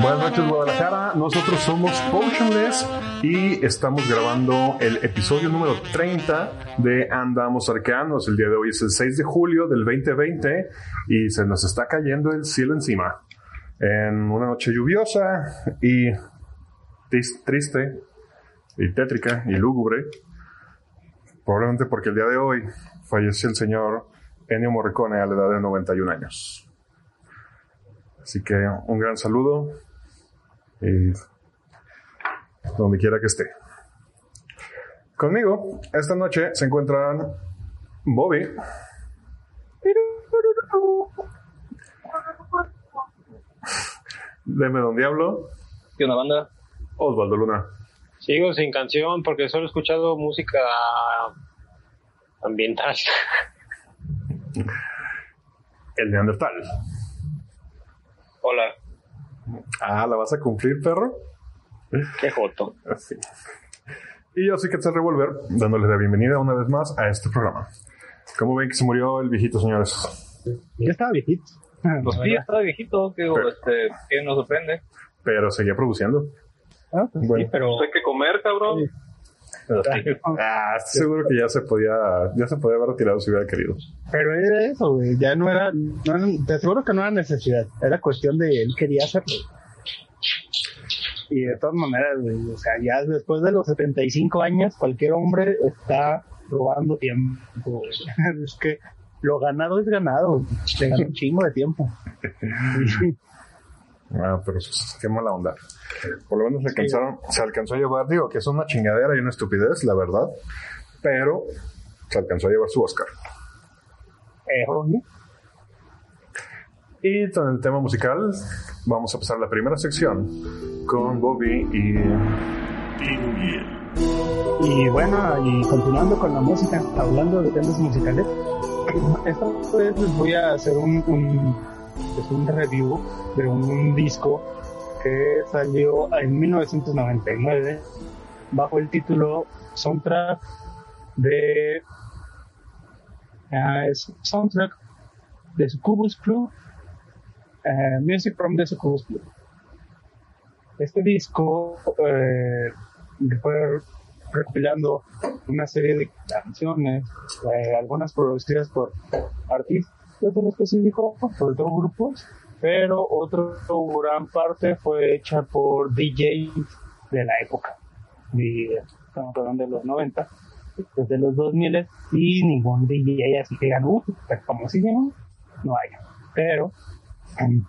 Buenas noches Guadalajara, nosotros somos Potionless y estamos grabando el episodio número 30 de Andamos Arcanos. El día de hoy es el 6 de julio del 2020 y se nos está cayendo el cielo encima. En una noche lluviosa y triste y tétrica y lúgubre, probablemente porque el día de hoy falleció el señor Ennio Morricone a la edad de 91 años. Así que un gran saludo y donde quiera que esté. Conmigo esta noche se encuentran Bobby. Deme Don Diablo. ¿Qué una banda? Osvaldo Luna. Sigo sin canción porque solo he escuchado música ambiental. El Neandertal. Hola. Ah, ¿la vas a cumplir, perro? Qué joto. Así. Y yo soy Quetzal Revolver, dándoles la bienvenida una vez más a este programa. ¿Cómo ven que se murió el viejito, señores? Ya estaba viejito. Pues sí, ya estaba viejito, digo, Pero- este, que nos sorprende. Pero seguía produciendo. Ah, pues Bueno. sí, pero Hay que comer, cabrón. Sí. Ah, seguro que ya se podía, ya se podía haber retirado si hubiera querido. Pero era eso, güey. Ya no era, no te aseguro que no era necesidad. Era cuestión de él quería hacerlo. Y de todas maneras, güey, o sea, ya después de los 75 años, cualquier hombre está robando tiempo. Es que lo ganado es ganado. Te gana un chingo de tiempo. Ah, pero qué mala onda. Por lo menos se alcanzaron, se alcanzó a llevar, digo que es una chingadera y una estupidez, la verdad. Pero se alcanzó a llevar su Oscar. Eh, Y con el tema musical, vamos a pasar a la primera sección con Bobby y Y bueno, y continuando con la música, hablando de temas musicales, esta vez les voy a hacer un, un, pues, un review de un disco que salió en 1999 bajo el título Soundtrack de es Soundtrack de Succubus Club eh, Music from the Succubus Club. Este disco eh, fue recopilando una serie de canciones, eh, algunas producidas por artistas en específico, por dos grupos, pero otra gran parte fue hecha por DJs de la época. Y estamos hablando de los 90, desde los 2000 y ningún DJ así que pero famosísimo, no hay. Pero um,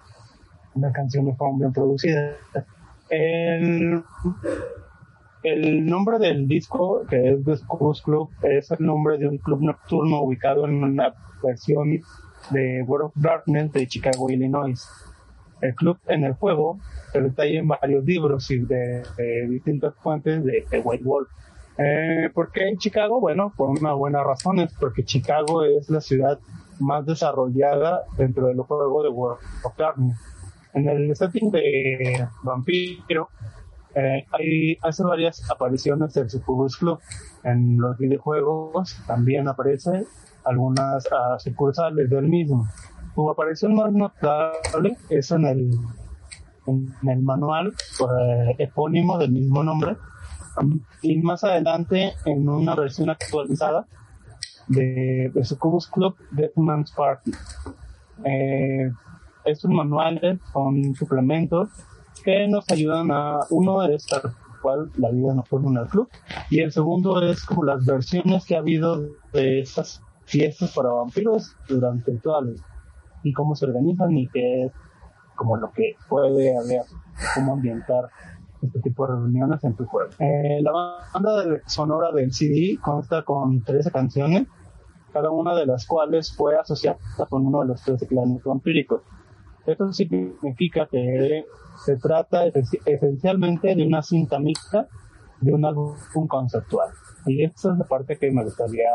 una canción fue bien producida. El, el nombre del disco, que es The Scrooge Club, es el nombre de un club nocturno ubicado en una versión de World of Darkness de Chicago, Illinois. El club en el juego se detalla en varios libros y de, de distintas fuentes de, de White Wolf. Eh, ¿Por qué en Chicago? Bueno, por una buena razón, es porque Chicago es la ciudad más desarrollada dentro del juego de World of Darkness. En el setting de Vampiro, eh, hay, hace varias apariciones del Succubus Club. En los videojuegos también aparece algunas ah, sucursales del mismo. Su aparición más notable es en el, en, en el manual eh, epónimo del mismo nombre. Y más adelante en una versión actualizada de, de Succubus Club Deathman's Party. Eh, estos manuales son suplementos que nos ayudan a, uno es tal cual la vida nocturna en el club, y el segundo es como las versiones que ha habido de estas fiestas para vampiros durante la y cómo se organizan y qué es como lo que puede haber, cómo ambientar este tipo de reuniones en tu juego. Eh, la banda sonora del CD consta con 13 canciones, cada una de las cuales fue asociada con uno de los 13 clanes vampíricos. Esto significa que se trata esen- esencialmente de una cinta mixta de un álbum conceptual. Y esta es la parte que me gustaría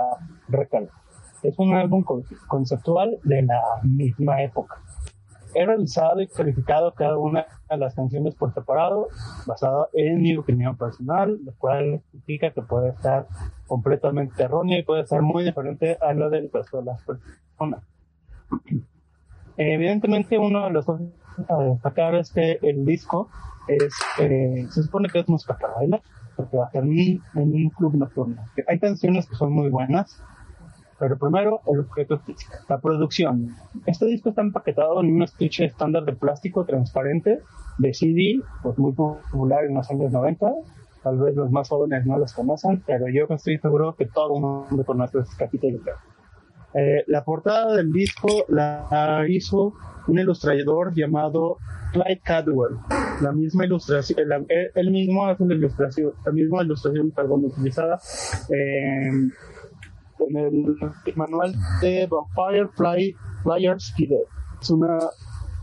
recalcar. Es un álbum con- conceptual de la misma época. He realizado y calificado cada una de las canciones por separado, basado en mi opinión personal, lo cual significa que puede estar completamente errónea y puede ser muy diferente a la del resto de las personas. Evidentemente, una de las cosas a destacar es que el disco es, eh, se supone que es música para porque va a ser en un club nocturno. Hay canciones que son muy buenas, pero primero, el objeto físico. La producción. Este disco está empaquetado en un estuche estándar de plástico transparente de CD, pues muy popular en los años 90. Tal vez los más jóvenes no los conocen, pero yo estoy seguro que todo el mundo conoce este capítulo. Eh, la portada del disco la hizo un ilustrador llamado Clyde Cadwell. La misma ilustración, la- él, él mismo hace la ilustración, la misma ilustración, perdón, utilizada eh, en el manual de Vampire Fly, Flyers Kid. Es una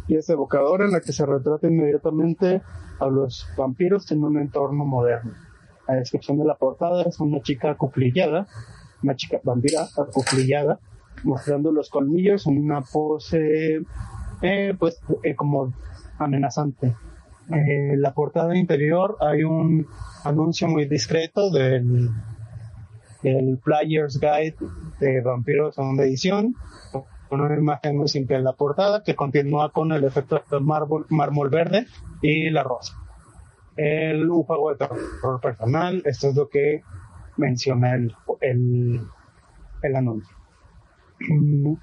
pieza evocadora en la que se retrata inmediatamente a los vampiros en un entorno moderno. La descripción de la portada es una chica acuclillada, una chica vampira acuclillada, mostrando los colmillos en una pose, eh, pues, eh, como amenazante. En la portada interior hay un anuncio muy discreto del el Player's Guide de Vampiros segunda edición, con una imagen muy simple en la portada que continúa con el efecto de mármol, verde y la rosa. El un juego de terror personal, esto es lo que menciona el, el, el anuncio.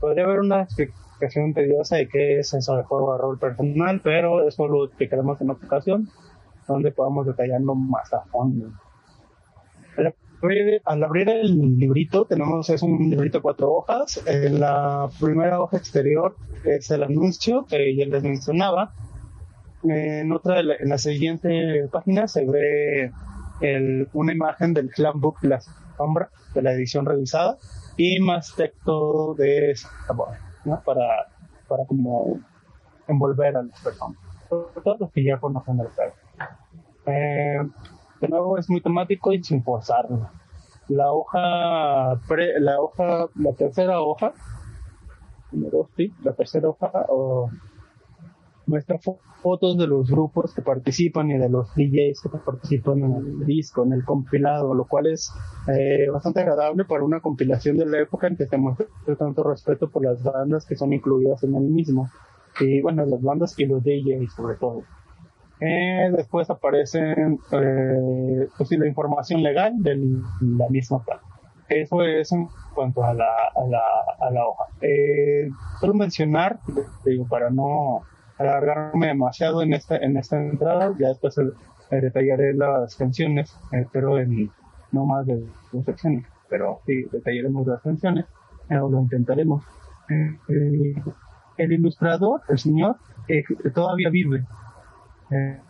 Podría haber una explicación tediosa de qué es eso de juego de rol personal, pero eso lo explicaremos en otra ocasión, donde podamos detallarlo más a fondo. Al abrir, al abrir el librito, tenemos, es un librito de cuatro hojas. En la primera hoja exterior es el anuncio que ya les mencionaba. En otra, en la siguiente página se ve el- una imagen del clan book La Sombra de la edición revisada y más texto de ¿no? Para, para como envolver a las personas. Sobre todo los que ya conocen el juego. Eh, de nuevo es muy temático y sin forzarlo. La hoja, pre- la hoja, la tercera hoja, número, sí, la tercera hoja o, muestra fo- fotos de los grupos que participan y de los DJs que participan en el disco, en el compilado, lo cual es eh, bastante agradable para una compilación de la época en que se muestra tanto respeto por las bandas que son incluidas en el mismo. Y bueno, las bandas y los DJs sobre todo. Eh, después aparecen eh, pues, la información legal de la misma parte. Eso es en cuanto a la, a la, a la hoja. Eh, solo mencionar, digo, para no alargarme demasiado en esta, en esta entrada, ya después detallaré las canciones, eh, pero en no más de dos secciones, pero sí detallaremos las canciones, eh, lo intentaremos. Eh, el ilustrador, el señor, todavía vive.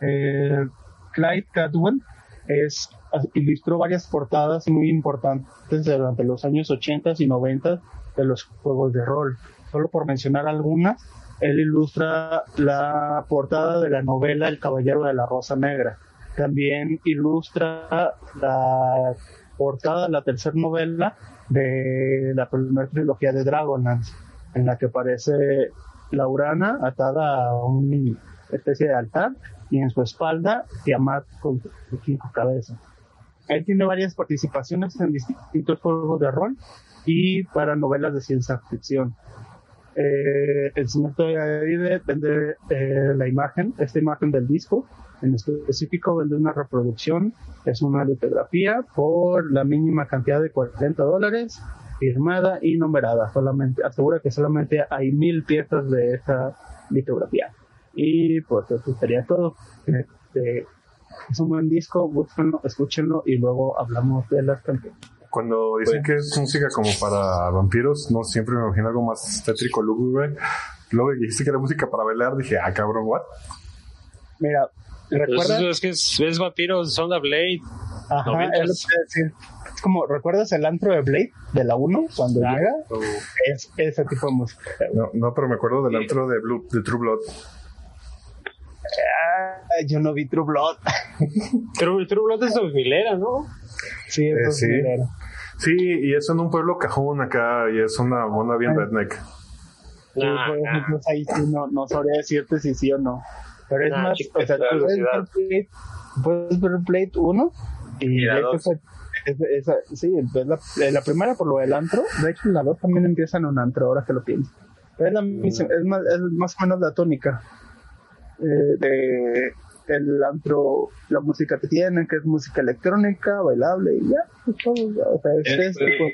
Eh, Clyde Cadwell es, ilustró varias portadas muy importantes durante los años 80 y 90 de los juegos de rol. Solo por mencionar algunas, él ilustra la portada de la novela El Caballero de la Rosa Negra. También ilustra la portada de la tercera novela de la primera trilogía de Dragonlance, en la que aparece Laurana atada a una especie de altar y en su espalda Tiamat con cinco cabezas. Él tiene varias participaciones en distintos juegos de rol y para novelas de ciencia ficción. Eh, el señor vive, vende eh, la imagen, esta imagen del disco, en específico vende una reproducción, es una litografía por la mínima cantidad de 40 dólares, firmada y numerada. Solamente, asegura que solamente hay mil piezas de esa litografía. Y pues eso sería todo. Este, es un buen disco, búsquenlo, escúchenlo y luego hablamos de las canciones. Cuando dicen que es música como para vampiros, no siempre me imagino algo más tétrico, lúgubre. Luego dijiste que era música para bailar, dije, ah, cabrón, what? Mira, ¿recuerdas? Pues es que es, es vampiro, Sound of Blade. Ajá, noventas. es lo que decir. Es como, ¿recuerdas el antro de Blade de la 1 cuando Ah, llega? o- Es ese tipo de música. No, no, pero me acuerdo del antro de, Blue, de True Blood. Ah, yo no vi True Blood. True, True Blood es 2000 era, ¿no? Sí, Eh, eso sí. sí. y es en un pueblo cajón acá, y es una buena bien redneck. Sí, Nah, por nah. ejemplo, ahí sí no, no sabría decirte si sí o no. Pero es Nah, más, o sea, es puedes ver. Plate, puedes ver Plate 1 y, Y la de dos. es- es- sí, es la, eh, la primera por lo del antro, de hecho la 2 también empieza en un antro, ahora que lo pienso. Pero es, la, mis- es, más, es más o menos la tónica eh, de el antro, la música que tienen, que es música electrónica, bailable y ya, es todo, ya, o sea, es, Es- es- pues,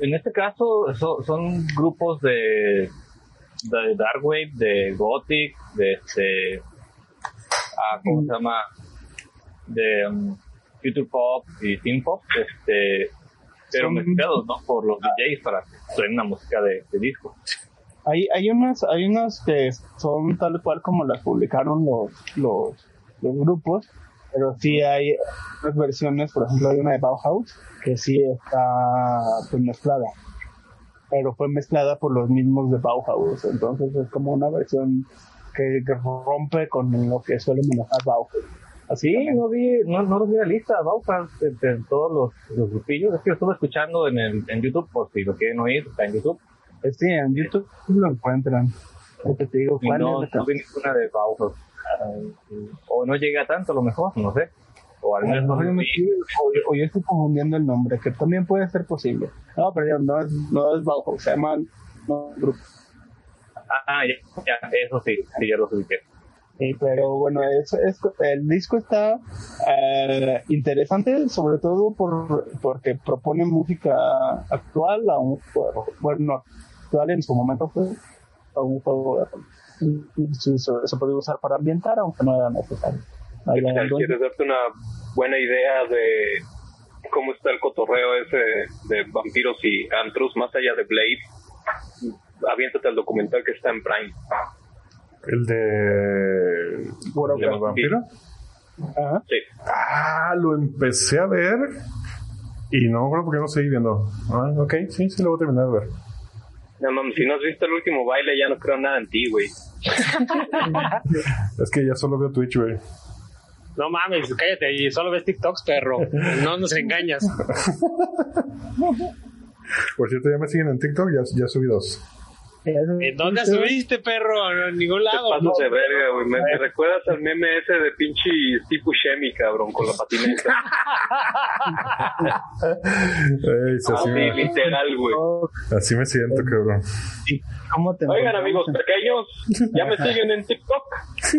En este caso so- son grupos de, de Dark Wave, de Gothic, de este. ah, ¿Cómo se llama? De um, Future Pop y Teen Pop, este, pero Son- mezclados, ¿no? Por los DJs para que suene una música de, de disco. Hay, hay unas, hay unas que son tal cual como las publicaron los, los, los grupos, pero sí hay unas versiones, por ejemplo hay una de Bauhaus que sí está pues mezclada, pero fue mezclada por los mismos de Bauhaus, entonces es como una versión que, que rompe con lo que suele manejar Bauhaus. Así, Sí, no vi, no, no los vi en la lista, Bauhaus, de todos los, los grupillos. Es que lo estuve escuchando en, el, en YouTube, por si lo quieren oír, está en YouTube. Sí, en YouTube lo encuentran. Lo que te digo, ¿cuál no, es no vi ninguna de Bauhaus. O no llega tanto, a lo mejor, no sé. O al menos no me o- o yo estoy confundiendo el nombre, que también puede ser posible. No, pero no es, no es Bauhaus, se llama no, grupo. Ah, ya, ya, eso sí, sí, ya lo ubiqué. Sí, pero bueno, es, es- el disco está eh, interesante, sobre todo por, porque propone música actual, a un juego, bueno, actual en su momento fue un juego de rol. Y- y se, se- puede usar para ambientar, aunque no era necesario. ¿Quieres darte una buena idea de cómo está el cotorreo ese de vampiros y antros más allá de Blade? Aviéntate al documental que está en Prime. El de. ¿El vampiro? Ajá. Sí. Ah, lo empecé a ver. Y no me acuerdo por qué no seguí viendo. Ah, ok, sí, sí lo voy a terminar de ver. No mames, si no has visto el último baile, ya no creo nada en ti, güey. Es que ya solo veo Twitch, güey. No mames, cállate y solo ves TikToks, perro. No nos engañas. Por cierto, ya me siguen en TikTok, ya, ya subí dos. ¿En dónde subiste, perro? En ningún Te lado. pasas ¿no? de verga, güey. Me, me recuerdas al meme ese de pinche Steve Buscemi, cabrón, con la patineta. Ey, sí, así, me, literal, güey. Así me siento, cabrón. ¿Cómo te Oigan, amigos pequeños, ¿ya me siguen en TikTok?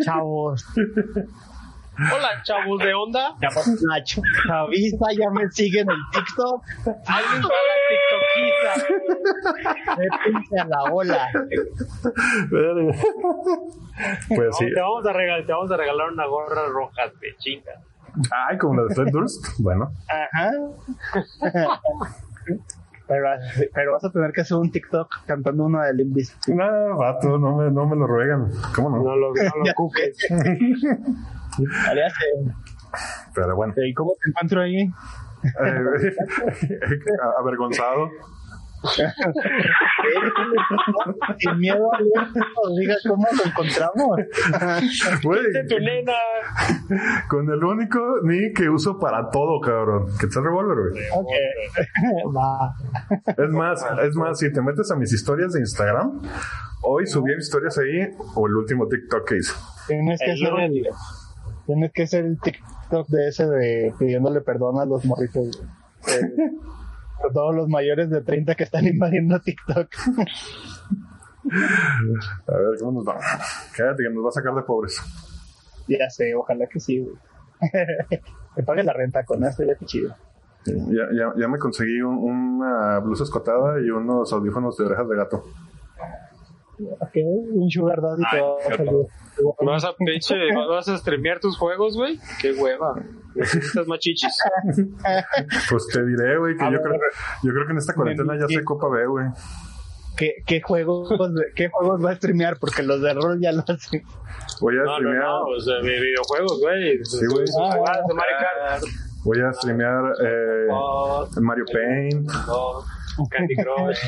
Chavos. Hola, chavos de onda. Nacho. Chavista ya me siguen en TikTok. Alguien para TikTokista. Métanse a la ola. Pues sí. Te, vamos a regalar, te vamos a regalar una gorra roja de chinga. Ay, como la de Fred Durst. Bueno, Ajá. Pero, pero vas a tener que hacer un TikTok cantando uno de Limp no, vato, no me, no me lo ruegan. ¿Cómo no? No lo, no lo Eh, Pero bueno, ¿Y cómo te encuentro ahí? eh, avergonzado. Sin miedo a nos diga cómo lo encontramos. Con el único ni que uso para todo, cabrón. Que está el revólver, güey. Ok. Va. Es más, es más, si te metes a mis historias de Instagram, hoy subí historias ahí o el último TikTok que hice. Tienes que El hacer el, tienes que hacer el TikTok de ese de pidiéndole perdón a los morritos. Eh, a todos los mayores de 30 que están invadiendo TikTok. A ver, ¿cómo nos va? Cállate que nos va a sacar de pobres. ya sé, ojalá que sí, güey. Me pague la renta con esto, ya que chido. Ya, ya, ya me conseguí un- una blusa escotada y unos audífonos de orejas de gato. Ok, un sugar daddy te va a salir. ¿Vas a pinche, vas a streamear tus juegos, güey? Qué hueva. Necesitas más chichis. Pues te diré, güey, que A yo ver, creo, yo creo que en esta cuarentena ya sé Copa B, güey. ¿Qué, qué, juegos, ¿Qué juegos va a streamear? Porque los de rol ya lo hacen. Voy a No, no, streamear, no. O sea, vi- videojuegos, güey. Sí, güey. Ah, de Mario Kart. voy a streamear eh, Oh, Mario Paint. oh, Candy Crush.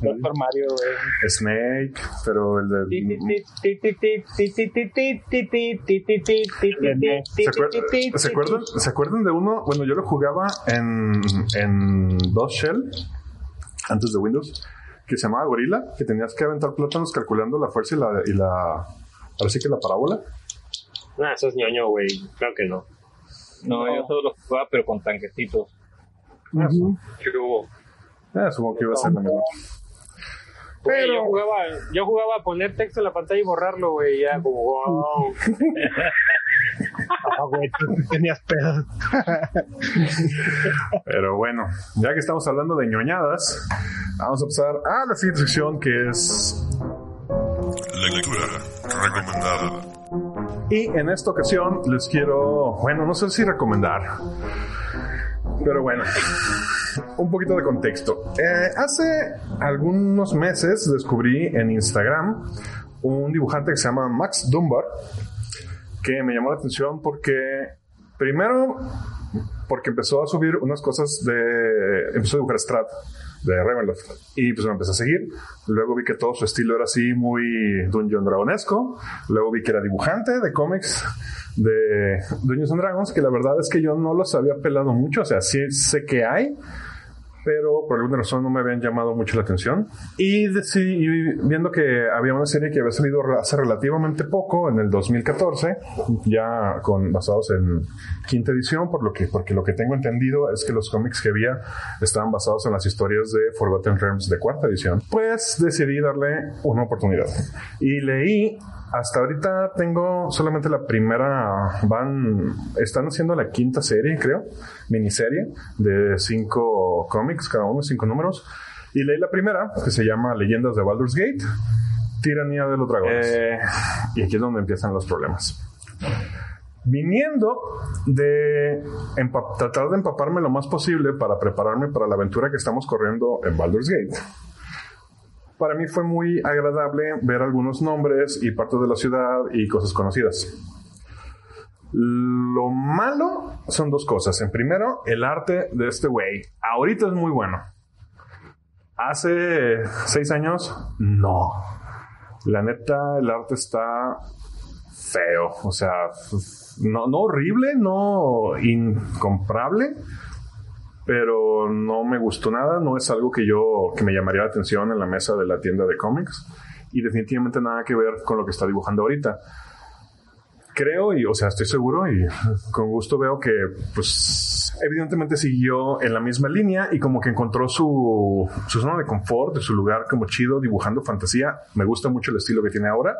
Doctor Mario, güey. Snake, pero el de... ¿Se, acuer- ¿se acuerdan, ¿Se acuerdan de uno? Bueno, yo lo jugaba en, en DOS Shell, antes de Windows, que se llamaba Gorilla, que tenías que aventar plátanos calculando la fuerza y la... Y la ahora sí que la parábola. Nah, eso es ñoño, güey. Creo que no. No, yo solo lo jugaba, pero con tanquecitos. ¿Qué hubo? Ah, supongo que iba a ser la. Pero yo jugaba, yo jugaba a poner texto en la pantalla y borrarlo, güey. Ya como, wow. Ah, güey, tú tenías pedos. Pero bueno, ya que estamos hablando de ñoñadas, vamos a pasar a la siguiente sección que es Lectura recomendada. Y en esta ocasión les quiero, bueno, no sé si recomendar, pero bueno, un poquito de contexto. Eh, hace algunos meses descubrí en Instagram un dibujante que se llama Max Dunbar, que me llamó la atención porque, primero, porque empezó a subir unas cosas de, empezó a dibujar Strat de Ravenloft. Y pues me empecé a seguir. Luego vi que todo su estilo era así muy Dungeon Dragonesco. Luego vi que era dibujante de cómics de Dungeons and Dragons, que la verdad es que yo no los había pelado mucho. O sea, sí sé que hay, pero por alguna razón no me habían llamado mucho la atención. Y decidí, viendo que había una serie que había salido hace relativamente poco, en el 2014, ya con, basados en quinta edición, por lo que, porque lo que tengo entendido es que los cómics que había estaban basados en las historias de Forgotten Realms de cuarta edición, pues decidí darle una oportunidad. Y leí hasta ahorita tengo solamente la primera, van, están haciendo la quinta serie, creo, miniserie de cinco cómics, cada uno cinco números. Y leí la primera, que se llama Leyendas de Baldur's Gate, Tiranía de los Dragones. Eh, y aquí es donde empiezan los problemas. Viniendo de tratar de empaparme lo más posible para prepararme para la aventura que estamos corriendo en Baldur's Gate para mí fue muy agradable ver algunos nombres y partes de la ciudad y cosas conocidas. Lo malo son dos cosas. En primero, el arte de este güey. Ahorita es muy bueno. Hace seis años, no. La neta, el arte está feo. O sea, no, no horrible, no incomparable, pero no me gustó nada, no es algo que yo, que me llamaría la atención en la mesa de la tienda de cómics y definitivamente nada que ver con lo que está dibujando ahorita. Creo y, o sea, estoy seguro y con gusto veo que, pues, evidentemente siguió en la misma línea y como que encontró su, su zona de confort, su lugar como chido dibujando fantasía. Me gusta mucho el estilo que tiene ahora.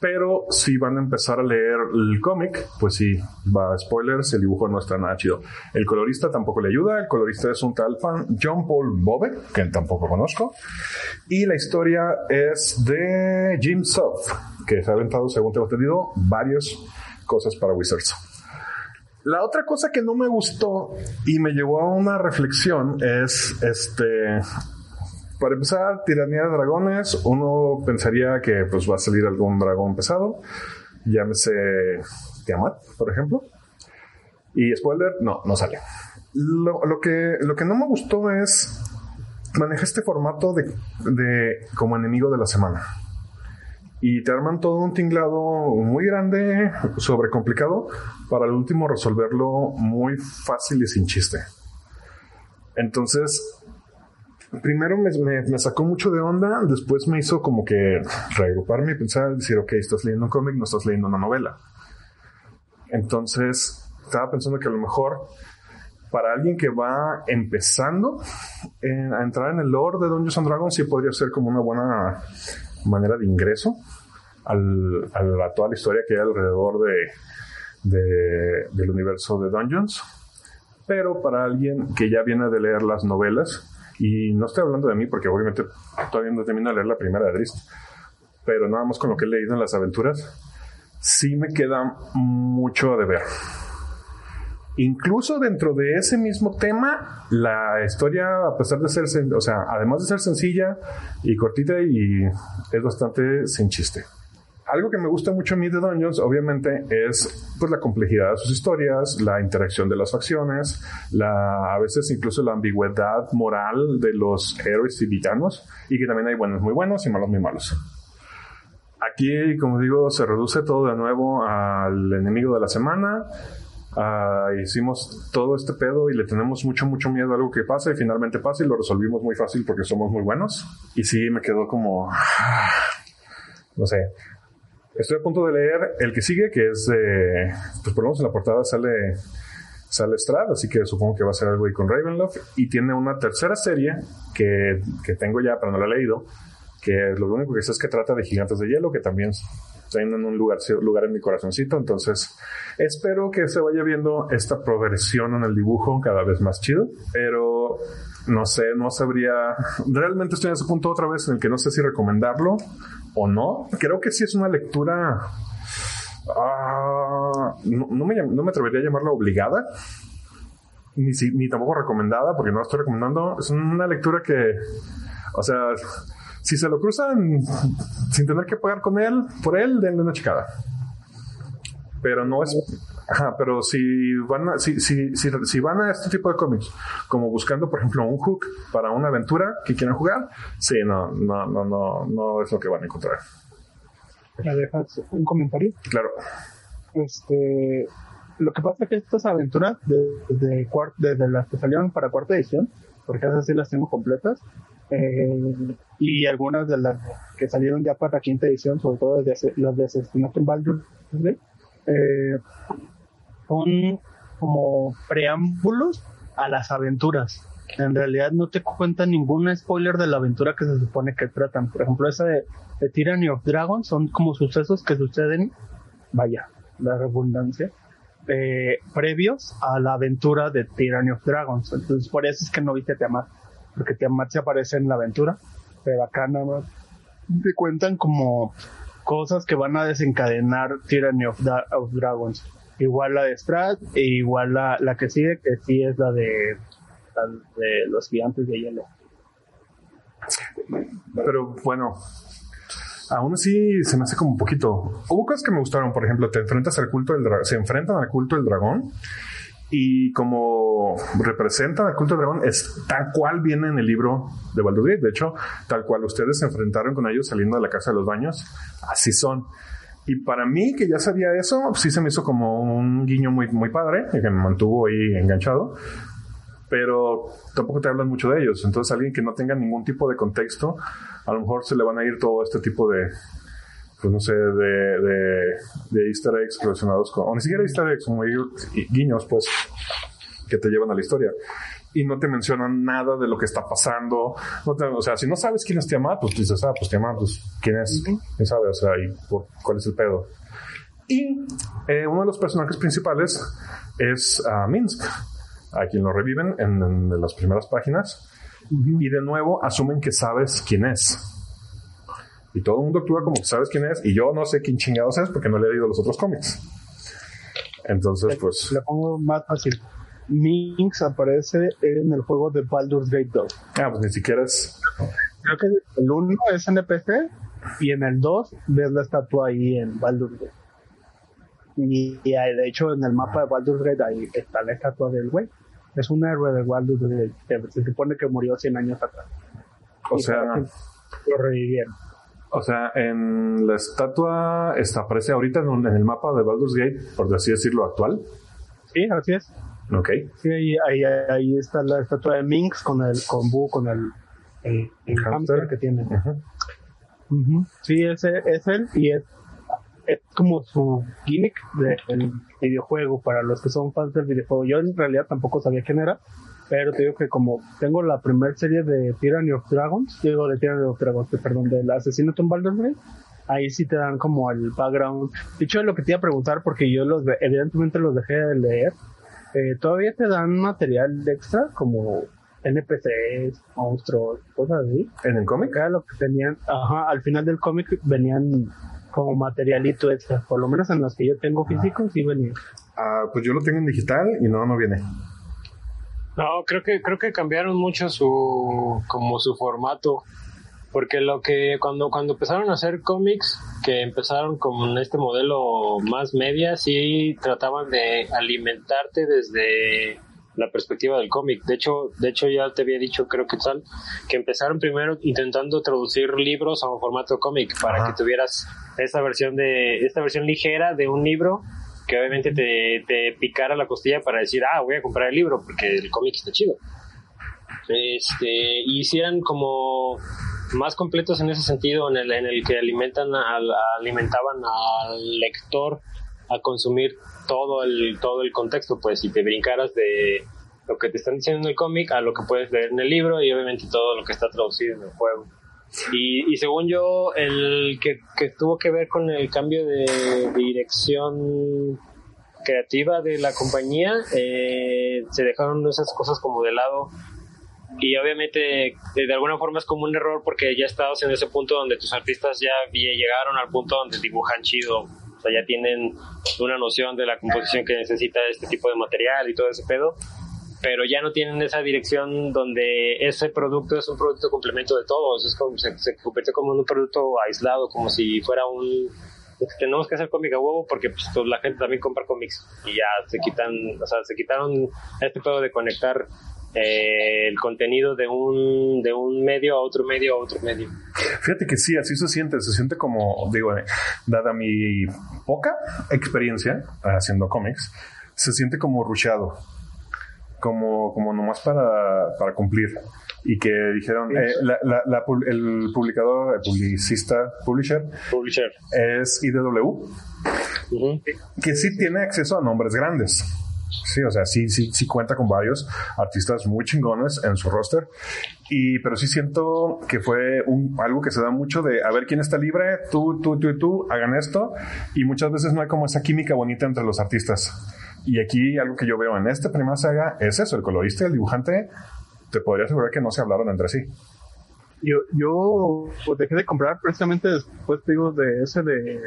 Pero si van a empezar a leer el cómic, pues sí, va spoilers, el dibujo no está nada chido. El colorista tampoco le ayuda, el colorista es un tal fan John Paul Bove, que tampoco conozco. Y la historia es de Jim Soft, que se ha aventado, según tengo entendido, varias cosas para Wizards. La otra cosa que no me gustó y me llevó a una reflexión es este para empezar, tiranía de dragones, uno pensaría que pues va a salir algún dragón pesado, llámese Tiamat, por ejemplo. Y spoiler, no, no sale. Lo, que, lo que no me gustó es maneja este formato de, de como enemigo de la semana. Y te arman todo un tinglado muy grande, sobrecomplicado, para el último resolverlo muy fácil y sin chiste. Entonces, primero me, sacó mucho de onda, después me hizo como que reagruparme y pensar, decir, ok, estás leyendo un cómic, no estás leyendo una novela. Entonces, estaba pensando que a lo mejor para alguien que va empezando en, a entrar en el lore de Dungeons and Dragons, sí podría ser como una buena manera de ingreso a, toda la historia que hay alrededor de, de, del universo de Dungeons. Pero para alguien que ya viene de leer las novelas, y no estoy hablando de mí porque obviamente todavía no termino de leer la primera de Drist, pero nada más con lo que he leído en las aventuras, sí me queda mucho a deber. Incluso dentro de ese mismo tema, la historia, a pesar de ser, o sea, además de ser sencilla y cortita, y es bastante sin chiste. Algo que me gusta mucho a mí de Dungeons, obviamente, es pues la complejidad de sus historias, la interacción de las facciones, la, a veces incluso la ambigüedad moral de los héroes y villanos, y que también hay buenos muy buenos y malos muy malos. Aquí, como digo, se reduce todo de nuevo al enemigo de la semana. Ah, hicimos todo este pedo y le tenemos mucho, mucho miedo a algo que pasa y finalmente pasa y lo resolvimos muy fácil porque somos muy buenos. Y sí, me quedó como... No sé. Estoy a punto de leer el que sigue, que es de... Pues por lo menos en la portada sale sale Strad, así que supongo que va a ser algo ahí con Ravenloft. Y tiene una tercera serie que, que tengo ya, pero no la he leído, que lo único que sé es que trata de gigantes de hielo, que también tienen un lugar, lugar en mi corazoncito. Entonces, espero que se vaya viendo esta progresión en el dibujo cada vez más chido, pero no sé, no sabría. Realmente estoy en ese punto otra vez en el que no sé si recomendarlo o no. Creo que sí es una lectura. ah, no, me, atrevería a llamarla obligada, ni, ni tampoco recomendada, porque no la estoy recomendando. Es una lectura que, o sea, si se lo cruzan sin tener que pagar con él, por él, denle una chicada. Pero no es. Ajá, pero si van a, si, si, si, si van a este tipo de cómics, como buscando, por ejemplo, un hook para una aventura que quieran jugar, sí, no, no, no, no, no es lo que van a encontrar. ¿Me dejas un comentario? Claro. Este, lo que pasa es que estas aventuras, desde, desde las que salieron para cuarta edición, porque esas sí las tengo completas, eh, y algunas de las que salieron ya para quinta edición, sobre todo desde ase- las de Asesinato en eh, son como preámbulos a las aventuras. En realidad no te cuentan ningún spoiler de la aventura que se supone que tratan. Por ejemplo, esa de, de Tyranny of Dragons son como sucesos que suceden, vaya, la redundancia, eh, previos a la aventura de Tyranny of Dragons. Entonces, por eso es que no viste a Tiamat, porque Tiamat se aparece en la aventura, pero acá nada más te cuentan como cosas que van a desencadenar Tyranny of, Da- of Dragons. Igual la de Strad e igual la, la que sigue, que sí es la de, la de los gigantes de hielo. Pero bueno, aún así se me hace como un poquito. Hubo cosas que me gustaron, por ejemplo, te enfrentas al culto del se enfrentan al culto del dragón y como representan al culto del dragón es tal cual viene en el libro de Baldur's. De hecho, tal cual ustedes se enfrentaron con ellos saliendo de la casa de los baños, así son. Y para mí, que ya sabía eso, sí se me hizo como un guiño muy, muy padre, que me mantuvo ahí enganchado pero tampoco te hablan mucho de ellos. Entonces, alguien que no tenga ningún tipo de contexto, a lo mejor se le van a ir todo este tipo de, pues no sé, de, de, de easter eggs relacionados con, o ni siquiera easter eggs, como gui- guiños, pues, que te llevan a la historia. Y no te mencionan nada de lo que está pasando. No te- o sea, si no sabes quién es Tiamat, pues dices, ah, pues Tiamat, pues, ¿quién es? ¿Quién sabe? O sea, ¿y por, cuál es el pedo? Y eh, uno de los personajes principales es ah, Minsk, a quien lo reviven en, en las primeras páginas. Y de nuevo asumen que sabes quién es. Y todo el mundo actúa como que sabes quién es. Y yo no sé quién chingados es porque no le he leído los otros cómics. Entonces, pues. Le pongo más fácil. Minx aparece en el juego de Baldur's Gate 2. Ah, pues ni siquiera es. Creo que el 1 es NPC y en el 2 ves la estatua ahí en Baldur's Gate. Y, y de hecho en el mapa de Baldur's Gate ahí está la estatua del güey. Es un héroe de Baldur's Gate. Se supone que murió 100 años atrás. O Y sea, lo revivieron. o sea, en la estatua está, aparece ahorita en, un- en el mapa de Baldur's Gate, por así decirlo, actual. Sí, así es. Ok. Sí, ahí, ahí, ahí está la estatua de Minx con el con Boo, con el, el, el hámster que tiene. Sí, ese es él y es, es como su gimmick del videojuego para los que son fans del videojuego. Yo en realidad tampoco sabía quién era, pero te digo que como tengo la primera serie de Tyranny of Dragons, digo de Tyranny of Dragons, de- perdón, del asesinato en Baldur's ahí sí te dan como el background. De hecho, lo que te iba a preguntar, porque yo los de- evidentemente los dejé de leer, eh, todavía te dan material extra como NPCs, monstruos, cosas así. En el cómic. Lo que tenían, ajá, al final del cómic venían como materialito extra, por lo menos en los que yo tengo físicos sí venían. Ah, pues yo lo tengo en digital y no, no viene. No, creo que creo que cambiron mucho su como su formato. Porque lo que cuando, cuando empezaron a hacer cómics, que empezaron con este modelo más media, sí trataban de alimentarte desde la perspectiva del cómic. De hecho, de hecho ya te había dicho, creo que tal, que empezaron primero intentando traducir libros a un formato cómic para Ajá. que tuvieras esta versión de esta versión ligera de un libro que obviamente te, te picara la costilla para decir, ah, voy a comprar el libro porque el cómic está chido. Este, y hicieran como más completos en ese sentido, en el, en el que alimentan al, alimentaban al lector a consumir todo el, todo el contexto, pues, si te brincaras de lo que te están diciendo en el cómic a lo que puedes leer en el libro y obviamente todo lo que está traducido en el juego. Y, y según yo, el que, que tuvo que ver con el cambio de dirección creativa de la compañía, eh, se dejaron esas cosas como de lado y obviamente eh, de alguna forma es como un error porque ya estabas en ese punto donde tus artistas ya llegaron al punto donde dibujan chido, o sea, ya tienen una noción de la composición que necesita este tipo de material y todo ese pedo, pero ya no tienen esa dirección donde ese producto es un producto complemento de todos, es como, se, se convirtió como en un producto aislado, como si fuera un... Tenemos que hacer cómic a huevo porque pues, la gente también compra cómics y ya se quitan, o sea, se quitaron este pedo de conectar eh, el contenido de un, de un medio a otro medio a otro medio. Fíjate que sí, así se siente. Se siente como, digo, eh, dada mi poca experiencia haciendo cómics, se siente como rushado. Como, como nomás para, para cumplir. Y que dijeron, eh, la, la- la el publicador, el publicista, publisher, Publisher. es IDW, Ujú. que sí tiene acceso a nombres grandes. Sí, o sea, sí, sí, sí cuenta con varios artistas muy chingones en su roster. Y, pero sí siento que fue un, algo que se da mucho de a ver quién está libre, tú, tú, tú y tú, hagan esto. Y muchas veces no hay como esa química bonita entre los artistas. Y aquí algo que yo veo en esta primera saga es eso, el colorista y el dibujante, te podría asegurar que no se hablaron entre sí. Yo, yo pues, dejé de comprar precisamente después, digo, de ese de,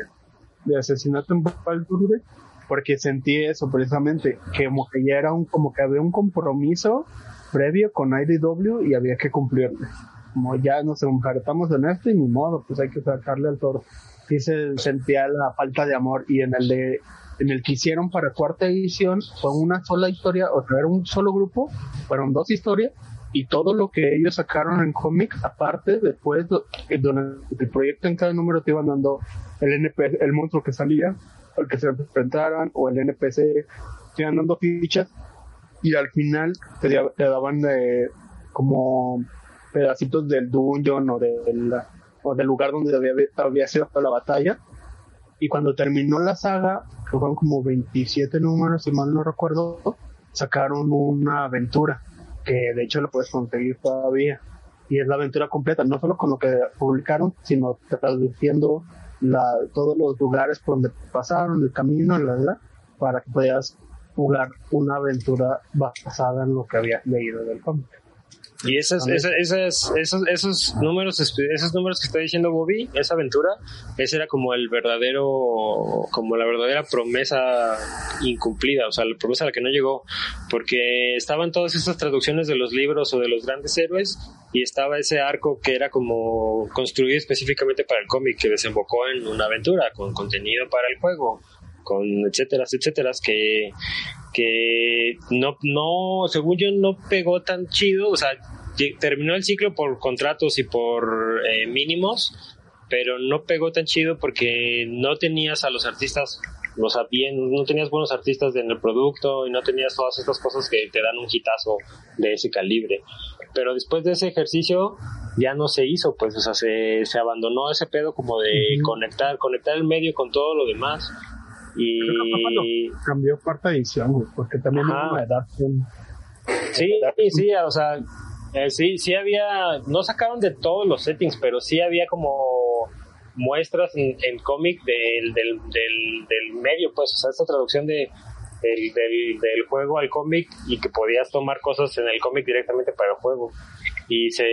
de asesinato en Baldurre, porque sentí eso precisamente, que como que ya era un, como que había un compromiso previo con IDW y había que cumplirle. Como ya nos encartamos en esto y ni modo, pues hay que sacarle al toro. Sí se sentía la falta de amor y en el de en el que hicieron para cuarta edición fue una sola historia, o sea, era un solo grupo, fueron dos historias y todo lo que ellos sacaron en cómic, aparte, después, eh, durante el proyecto en cada número te iban dando el NPC, el monstruo que salía, al que se enfrentaran, o el NPC, dando fichas, y al final te, te daban eh, como pedacitos del dungeon o del, o del lugar donde había, había sido la batalla. Y cuando terminó la saga, que fueron como 27 números, si mal no recuerdo, sacaron una aventura que de hecho lo puedes conseguir todavía. Y es la aventura completa, no solo con lo que publicaron, sino traduciendo la, todos los lugares por donde pasaron, el camino, la, la, para que puedas jugar una aventura basada en lo que habías leído del cómic. Y esas, esas, esas- esos, esos números, esos números que está diciendo Bobby, esa aventura, ese era como el verdadero, como la verdadera promesa incumplida, o sea, la promesa a la que no llegó, porque estaban todas esas traducciones de los libros o de los grandes héroes y estaba ese arco que era como construido específicamente para el cómic que desembocó en una aventura con contenido para el juego, con etcétera, etcétera, que que no, no, según yo, no pegó tan chido, o sea, terminó el ciclo por contratos y por eh, mínimos, pero no pegó tan chido porque no tenías a los artistas, o sea, bien, no tenías buenos artistas en el producto y no tenías todas estas cosas que te dan un hitazo de ese calibre. Pero después de ese ejercicio ya no se hizo, pues, o sea, se, se abandonó ese pedo como de conectar, conectar el medio con todo lo demás. Y Creo que cambió cuarta edición, porque también Ajá. hubo una edad un- Sí, sí, o sea, eh, sí, sí había, no sacaron de todos los settings, pero sí había como muestras en, en cómic del, del, del, del medio, pues, o sea, esta traducción de, del, del, del juego al cómic y que podías tomar cosas en el cómic directamente para el juego. Y se,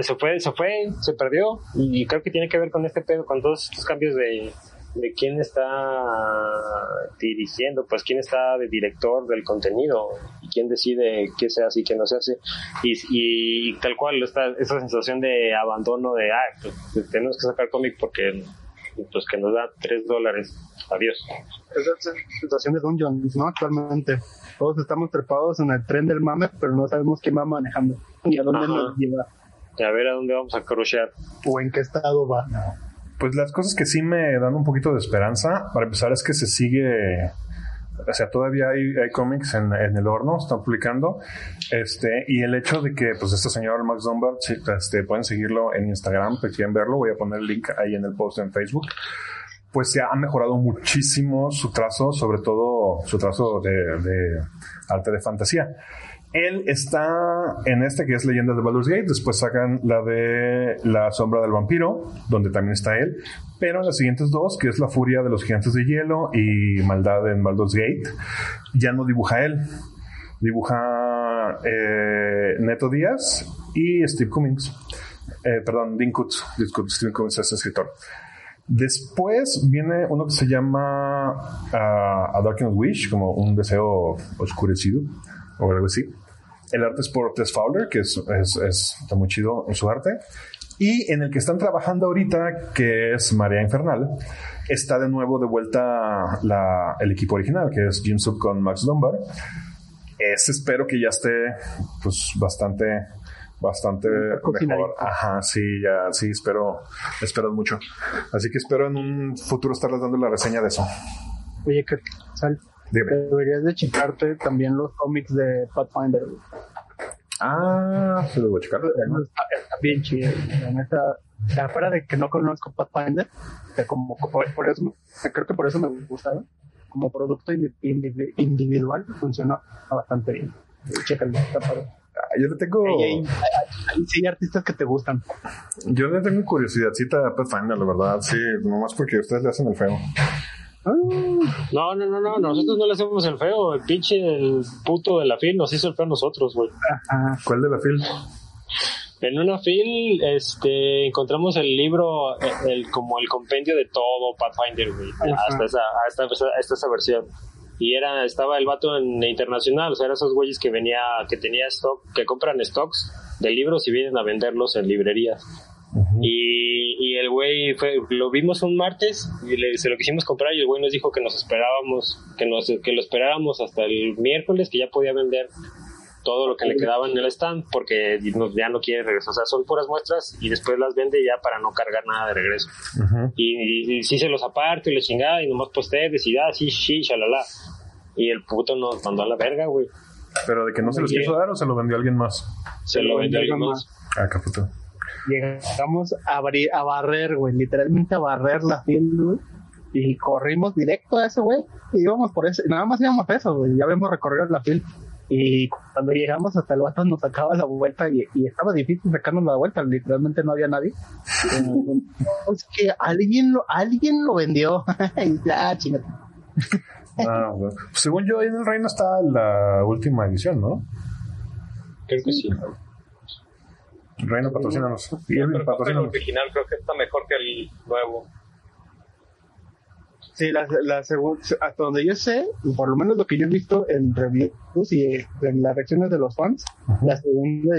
se fue, se fue, se perdió y creo que tiene que ver con este pedo, con todos estos cambios de, de quién está dirigiendo, pues quién está de director del contenido y quién decide qué se hace y qué no se hace. Y, y tal cual, esta, esa sensación de abandono de, ah, pues, tenemos que sacar cómic porque pues que nos da tres dólares. Adiós. Esa es la situación de Dungeons, ¿no? Actualmente. Todos estamos trepados en el tren del mame, pero no sabemos quién va manejando y a dónde Ajá. nos lleva A ver a dónde vamos a crushear. o en qué estado va. Pues las cosas que sí me dan un poquito de esperanza, para empezar, es que se sigue. O sea, todavía hay, cómics en, el horno, están publicando. Este, y el hecho de que, pues, este señor Max Dunbar, este, pueden seguirlo en Instagram, si quieren verlo, voy a poner el link ahí en el post en Facebook. Pues se ha mejorado muchísimo su trazo, sobre todo su trazo de arte de fantasía. Él está en este que es Leyendas de Baldur's Gate, después sacan la de La Sombra del Vampiro, donde también está él, pero en las siguientes dos, que es La Furia de los Gigantes de Hielo y Maldad en Baldur's Gate, ya no dibuja él, dibuja eh, Neto Díaz y Steve Cummings, eh, perdón, Dean Kutz, Steve Cummings es escritor. Después viene uno que se llama ah, A Darkened Wish, como un deseo oscurecido o algo así. El arte es por Tess Fowler, que es, es, es- está muy chido en su arte. Y en el que están trabajando ahorita, que es Marea Infernal, está de nuevo de vuelta la- el equipo original, que es Jim Sub con Max Dunbar. Ese espero que ya esté pues bastante bastante mejor. Ajá, sí, ya, sí, espero, espero mucho. Así que espero en un futuro estarles dando la reseña de eso. Oye, que sal, Dime. deberías de checarte también los cómics de Pathfinder. Ah, se lo voy a checar. Está, está bien chido. Neta, afuera de que no conozco Pathfinder, como por, por eso, creo que por eso me gustaron. Como producto indi- indi- individual funciona bastante bien. Chécalo, está padre. Ah, Yo le tengo, sí hay artistas que te gustan. yo le tengo curiosidadcita a Pathfinder, la verdad, sí, nomás porque ustedes le hacen el feo. No, no, no, no, nosotros no le hacemos el feo. El pinche el puto de la fil nos hizo el feo a nosotros, güey. ¿Cuál de la fil? En una fil, este, encontramos el libro, eh, el, como el compendio de todo Pathfinder, güey, hasta esa, hasta, esa- hasta esa versión. Y era, estaba el vato en internacional, o sea, eran esos güeyes que venía, que tenía stock, que compran stocks de libros y vienen a venderlos en librerías. Y, y el güey fue, lo vimos un martes y le- se lo quisimos comprar y el güey nos dijo que nos esperábamos, que nos, que lo esperáramos hasta el miércoles que ya podía vender todo lo que le quedaba en el stand porque ya no quiere regresar. O sea, son puras muestras y después las vende ya para no cargar nada de regreso. Y, y, y sí se los aparto y le chingada y nomás postees y ah, sí, sí, shalala. Y el puto nos mandó a la verga, güey. ¿Pero de que no se los quiso dar o se lo vendió alguien más? Se lo vendió alguien alguien más. Ah, qué puto. Llegamos a, abrir, a barrer, güey, literalmente a barrer la fila, güey. Y corrimos directo a ese, güey. Y íbamos por eso, nada más íbamos a eso, güey. Ya habíamos recorrido la fila. Y cuando llegamos hasta el vato nos sacaba la vuelta y, y estaba difícil sacarnos la vuelta, literalmente no había nadie. es que alguien lo, alguien lo vendió. y ya, chingate. Ah, bueno. Pues según yo, ahí en el reino está la última edición, ¿no? Creo que sí. Reino patrocínanos. Y Pero el patrocínanos. original creo que está mejor que el nuevo. Sí, la, la segunda, hasta donde yo sé, por lo menos lo que yo he visto en reviews y en las reacciones de los fans, la segunda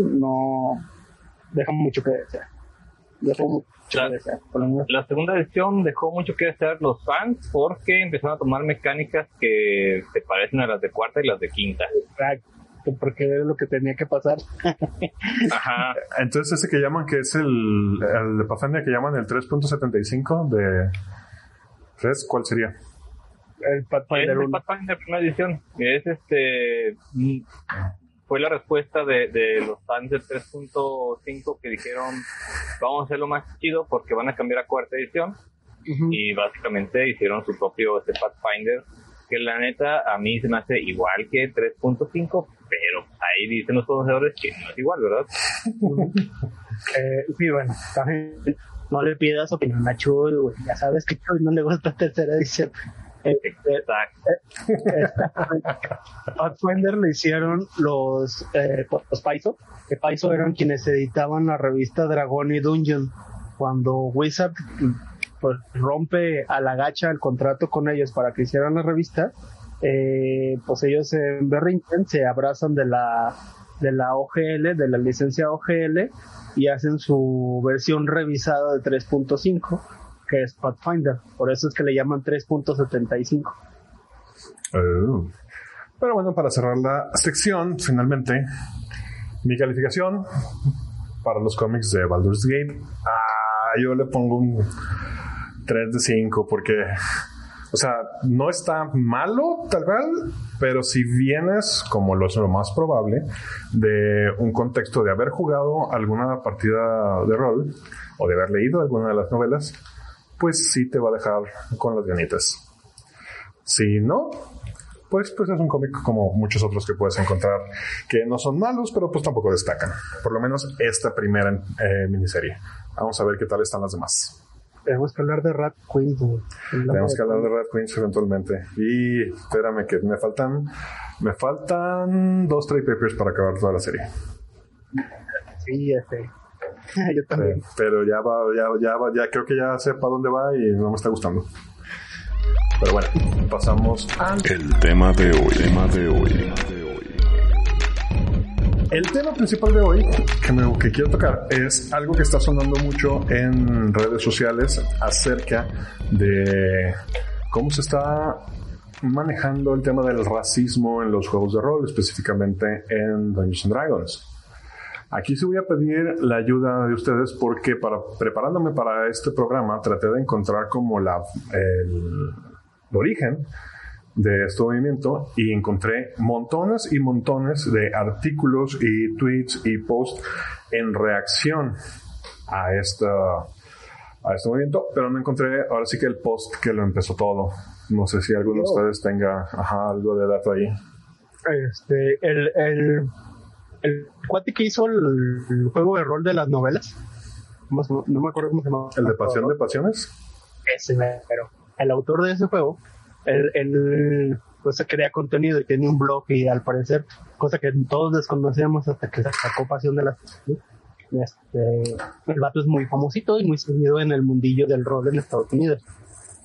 no deja mucho que desear. Dejó mucho Claro. que desear, por lo menos. La segunda edición dejó mucho que desear los fans porque empezaron a tomar mecánicas que se parecen a las de cuarta y las de quinta. Exacto, porque es lo que tenía que pasar. Ajá. Entonces ese que llaman que es el, el de Pathfinder que llaman el 3.75 de 3, ¿cuál sería? El Pathfinder el 1. Pathfinder primera edición. Es este. Fue la respuesta de, de los fans de 3.5 que dijeron: Vamos a hacerlo más chido porque van a cambiar a cuarta edición. Y básicamente hicieron su propio este Pathfinder. Que la neta a mí se me hace igual que 3.5, pero ahí dicen los conocedores que no es igual, ¿verdad? Eh, sí, bueno, también no le pidas opinión a Chuy, güey. Ya sabes que Chuy no le gusta tercera edición. Eh, eh, Exacto. Pathfinder le hicieron los, eh, los Paizo, que Paizo eran quienes editaban la revista Dragón y Dungeon. Cuando Wizard pues rompe a la gacha el contrato con ellos para que hicieran la revista, eh, pues ellos en Berrington se abrazan de la de la OGL, de la licencia OGL y hacen su versión revisada de 3.5 que es Pathfinder, por eso es que le llaman 3.75. Oh. Pero bueno, para cerrar la sección, finalmente, mi calificación para los cómics de Baldur's Gate, ah, yo le pongo un 3 de 5 porque, o sea, no está malo tal cual, pero si vienes, como lo es lo más probable, de un contexto de haber jugado alguna partida de rol o de haber leído alguna de las novelas, pues sí te va a dejar con las ganitas. Si no, pues, pues es un cómic como muchos otros que puedes encontrar que no son malos, pero pues tampoco destacan. Por lo menos esta primera eh, miniserie. Vamos a ver qué tal están las demás. Tenemos que hablar de Rat Queens. Tenemos que hablar de Rat Queens eventualmente. Y espérame que me faltan, me faltan dos trade papers para acabar toda la serie. Sí, este. Yo también. pero ya va, ya, ya va, ya creo que ya sé para dónde va y no me está gustando. Pero bueno, pasamos al El tema de hoy. Tema de hoy. El tema principal de hoy que, me, que quiero tocar es algo que está sonando mucho en redes sociales acerca de cómo se está manejando el tema del racismo en los juegos de rol, específicamente en Dungeons and Dragons. Aquí sí voy a pedir la ayuda de ustedes porque para preparándome para este programa traté de encontrar como la el, el origen de este movimiento y encontré montones y montones de artículos y tweets y posts en reacción a esta a este movimiento, pero no encontré ahora sí que el post que lo empezó todo. No sé si alguno de ustedes tenga ajá, algo de dato ahí. Este, el, el, el cuate que hizo el, el juego de rol de las novelas, no, no me acuerdo cómo se llama. ¿El de Pasión de Pasiones? Ese, pero el autor de ese juego, él, él se crea contenido y tiene un blog y al parecer, cosa que todos desconocíamos hasta que sacó Pasión de las este, el vato es muy famosito y muy seguido en el mundillo del rol en Estados Unidos.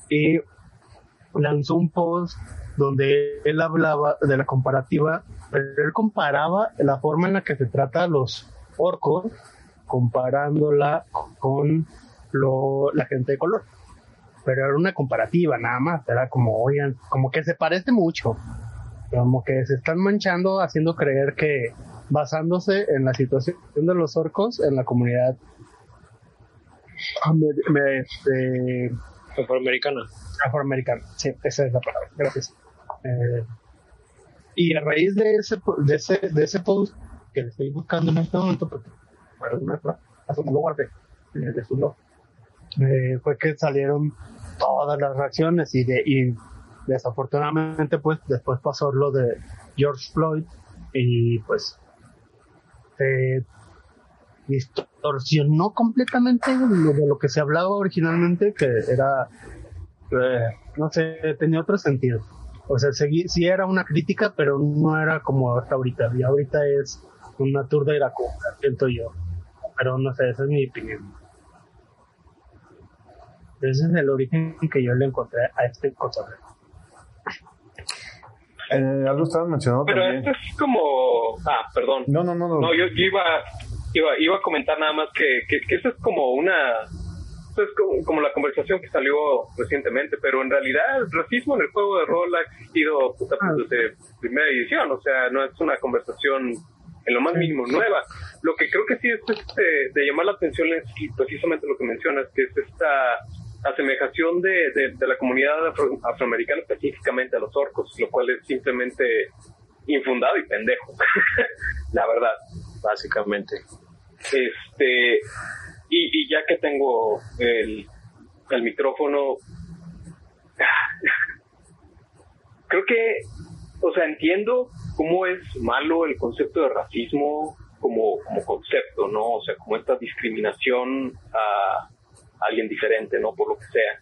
Y lanzó un post donde él hablaba de la comparativa, pero él comparaba la forma en la que se trata a los orcos, comparándola con lo, la gente de color pero era una comparativa nada más, era como, oigan, como que se parece mucho, como que se están manchando haciendo creer que basándose en la situación de los orcos en la comunidad me, este, afroamericana. Afroamericana, sí, esa es la palabra, gracias. Eh, y a raíz de ese, de ese, de ese post que le estoy buscando en este momento, porque bueno, no lo guardé, de su blog, eh, fue que salieron todas las reacciones y, de, y desafortunadamente pues después pasó lo de George Floyd y pues se distorsionó completamente lo de lo que se hablaba originalmente que era eh, no sé tenía otro sentido. O sea seguí, sí era una crítica pero no era como hasta ahorita. Y ahorita es una tour de Iraco siento yo. Pero no sé esa es mi opinión ese es el origen que yo le encontré a este cotorreo. Eh, algo estaban mencionando Pero también. esto es como... Ah, perdón. No, no, no, no. No, yo, yo iba, iba, iba a comentar nada más que, que, que eso es como una... Eso es como, como la conversación que salió recientemente, pero en realidad el racismo en el juego de rol ha existido puta, pues, desde primera edición, o sea, no es una conversación en lo más mínimo nueva. Lo que creo que sí es este, de llamar la atención es precisamente lo que mencionas, que es esta asemejación de, de, de la comunidad afro, afroamericana específicamente a los orcos, lo cual es simplemente infundado y pendejo, la verdad. Básicamente. Este, y, y ya que tengo el, el micrófono, creo que, o sea, entiendo cómo es malo el concepto de racismo como, como concepto, ¿no? O sea, como esta discriminación a alguien diferente, ¿no? Por lo que sea.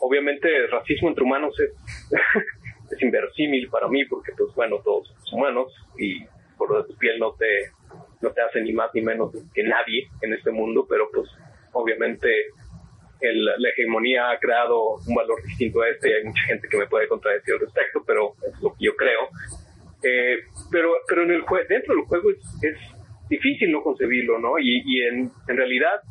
Obviamente racismo entre humanos es, es inverosímil para mí porque, pues bueno, todos somos humanos y por lo de tu piel no te, no te hace ni más ni menos que nadie en este mundo, pero pues obviamente el, la hegemonía ha creado un valor distinto a este y hay mucha gente que me puede contradecir al respecto, pero es lo que yo creo. Eh, pero, pero en el dentro del juego es, difícil no concebirlo, ¿no? Y, y en, en realidad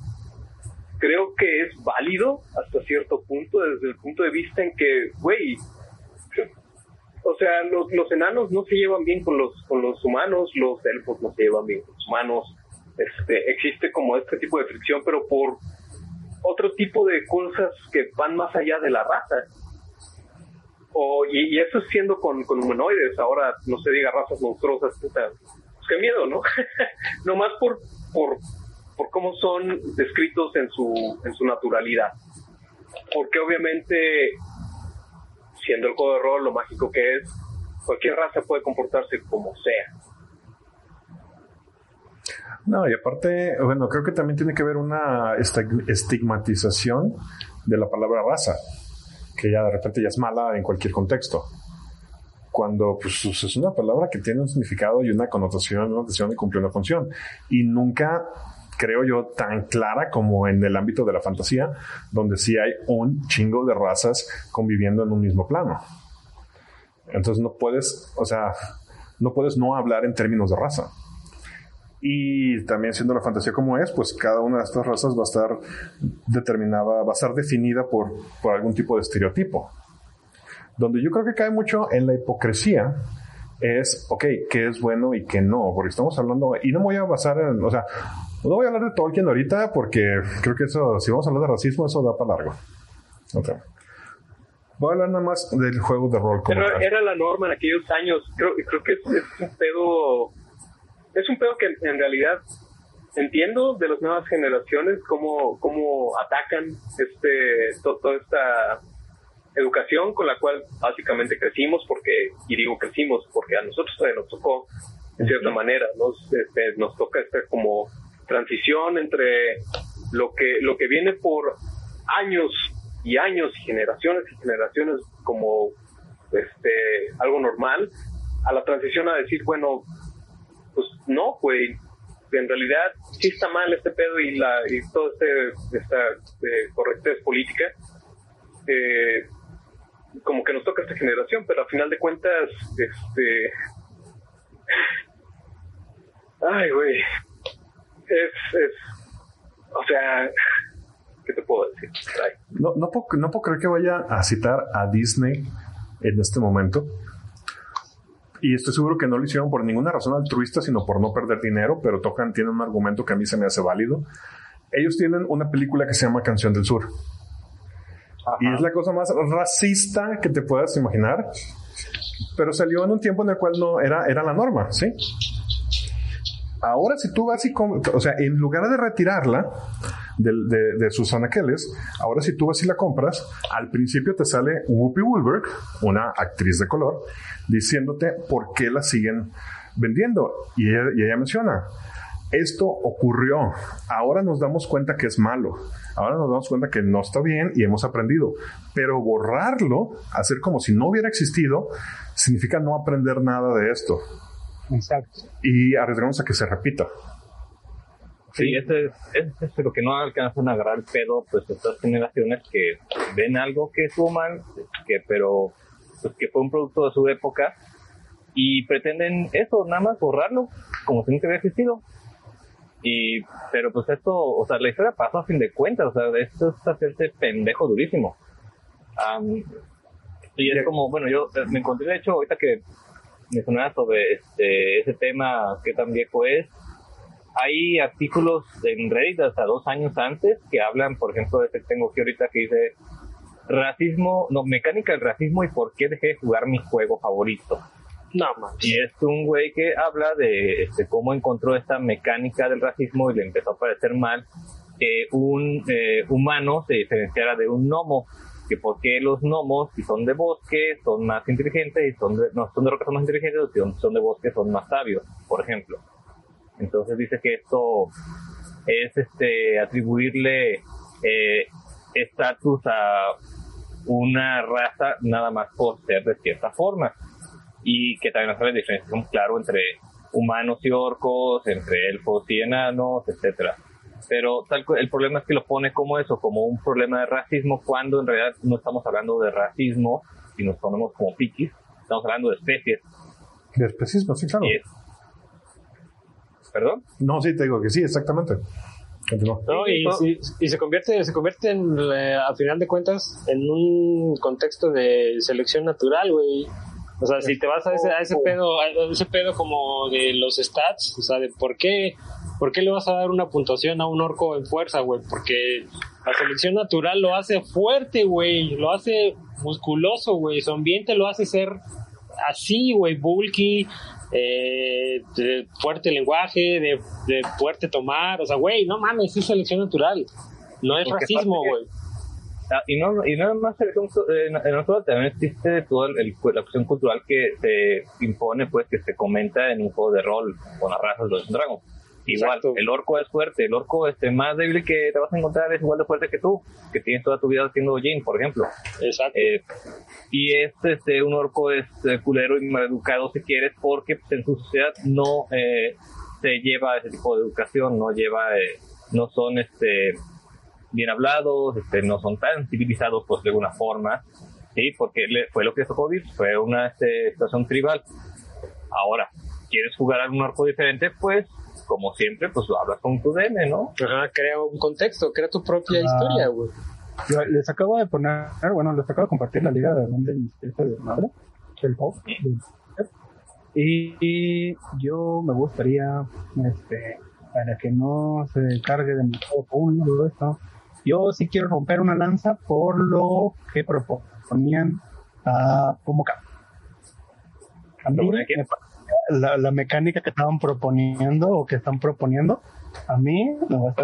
creo que es válido hasta cierto punto, desde el punto de vista en que, güey, o sea, los, los enanos no se llevan bien con los, con los humanos, los elfos no se llevan bien con los humanos, este, existe como este tipo de fricción, pero por otro tipo de cosas que van más allá de la raza. O, y, eso siendo con, con, humanoides, ahora no se diga razas monstruosas, puta, pues qué miedo, ¿no? Nomás por, por, por cómo son descritos en su, en su naturalidad. Porque obviamente, siendo el juego de rol lo mágico que es, cualquier raza puede comportarse como sea. No, y aparte, bueno, creo que también tiene que ver una estigmatización de la palabra raza, que ya de repente ya es mala en cualquier contexto. Cuando pues, es una palabra que tiene un significado y una connotación, una intención y cumple una función. Y nunca creo yo, tan clara como en el ámbito de la fantasía, donde sí hay un chingo de razas conviviendo en un mismo plano. Entonces no puedes, o sea, no puedes no hablar en términos de raza. Y también siendo la fantasía como es, pues cada una de estas razas va a estar determinada, va a estar definida por, por algún tipo de estereotipo. Donde yo creo que cae mucho en la hipocresía es, ok, qué es bueno y qué no, porque estamos hablando, y no me voy a basar en, o sea, no voy a hablar de Tolkien ahorita porque creo que eso, si vamos a hablar de racismo, eso da para largo. Okay. Voy a hablar nada más del juego de rol. Pero era la norma en aquellos años. Creo, creo que es, un pedo es un pedo que en realidad entiendo de las nuevas generaciones cómo, cómo atacan este toda esta educación con la cual básicamente crecimos porque y digo crecimos porque a nosotros todavía nos tocó en cierta manera nos este, nos toca esta como transición entre lo que lo que viene por años y años y generaciones y generaciones como este algo normal a la transición a decir bueno pues no, güey, en realidad sí está mal este pedo y la y todo este esta eh, correctez política eh, como que nos toca esta generación pero al final de cuentas este ay güey es, es o sea ¿qué te puedo decir? No, no, puedo, no puedo creer que vaya a citar a Disney en este momento y estoy seguro que no lo hicieron por ninguna razón altruista, sino por no perder dinero, pero tocan, tienen un argumento que a mí se me hace válido. Ellos tienen una película que se llama Canción del Sur. Y es la cosa más racista que te puedas imaginar. Pero salió en un tiempo en el cual no era, era la norma, ¿sí? Ahora, si tú vas y, o sea, en lugar de retirarla, de, sus anaqueles. Ahora, si tú vas y la compras, al principio te sale Whoopi Woolberg, una actriz de color, diciéndote por qué la siguen vendiendo. Y ella, menciona, esto ocurrió, ahora nos damos cuenta que es malo, ahora nos damos cuenta que no está bien y hemos aprendido, pero borrarlo, hacer como si no hubiera existido, significa no aprender nada de esto. Exacto. Y arriesgamos a que se repita. Sí, este es, es, lo que no alcanzan a agarrar el pedo, pues estas generaciones que ven algo que suman, que pero pues, que fue un producto de su época y pretenden eso, nada más borrarlo, como si no hubiera existido. Y, pero pues esto, o sea, la historia pasó a fin de cuentas, o sea, esto es hacerse pendejo durísimo. y es como, bueno, yo eh, me encontré, de hecho, ahorita que me sonaba sobre este, ese tema, que tan viejo es, hay artículos en Reddit hasta dos años antes que hablan, por ejemplo, de este que tengo aquí ahorita que dice racismo, no, mecánica del racismo y por qué dejé de jugar mi juego favorito. No más. Y es un güey que habla de este, cómo encontró esta mecánica del racismo y le empezó a parecer mal que un eh, humano se diferenciara de un gnomo. Que porque los gnomos, si son de bosque, son más inteligentes y son de, no, son de roca son más inteligentes, si son de bosque son más sabios, por ejemplo. Entonces dice que esto es este atribuirle eh, estatus a una raza nada más por ser de cierta forma y que también hace la diferenciación claro entre humanos y orcos, entre elfos y enanos, etcétera. Pero tal, el problema es que lo pone como eso, como un problema de racismo, cuando en realidad no estamos hablando de racismo, y nos ponemos como piquis, estamos hablando de especies. De especismo, sí, claro. ¿Perdón? No, sí, te digo que sí, exactamente. No, y, y, se convierte, se convierte en, eh, a final de cuentas, en un contexto de selección natural, güey. O sea, si te vas a ese, a ese pedo, a ese pedo como de los stats, o sea, de por qué, por qué le vas a dar una puntuación a un orco en fuerza, güey, porque la selección natural lo hace fuerte, güey, lo hace musculoso, güey, su ambiente lo hace ser así, güey, bulky, eh, de fuerte lenguaje, de, fuerte tomar, o sea, güey, no mames, es selección natural, no es racismo, güey. Ah, y no y no más selección natural, también existe toda el, la cuestión cultural que se impone, pues, que se comenta en un juego de rol con las razas de los Dragon. Igual, el orco es fuerte, el orco este más débil que te vas a encontrar es igual de fuerte que tú, que tienes toda tu vida haciendo Jin, por ejemplo. Exacto. Eh, y este, este, un orco es eh, culero y maleducado si quieres, porque en su sociedad no eh, se lleva ese tipo de educación, no lleva, eh, no son este bien hablados, este, no son tan civilizados pues de alguna forma, sí, porque le, fue lo que tocó vivir, fue una este, situación tribal. Ahora, ¿quieres jugar a un orco diferente? Pues como siempre, pues lo hablas con tu DM, ¿no? Ajá, crea un contexto, crea tu propia ah. historia, güey. Les acabo de poner, bueno, les acabo de compartir la liga de donde de madre, el pop. Y, yo me gustaría, este, para que no se cargue de mi todo esto, yo sí quiero romper una lanza por lo que proponían a como A mí la, la, mecánica que estaban proponiendo o que están proponiendo, a mí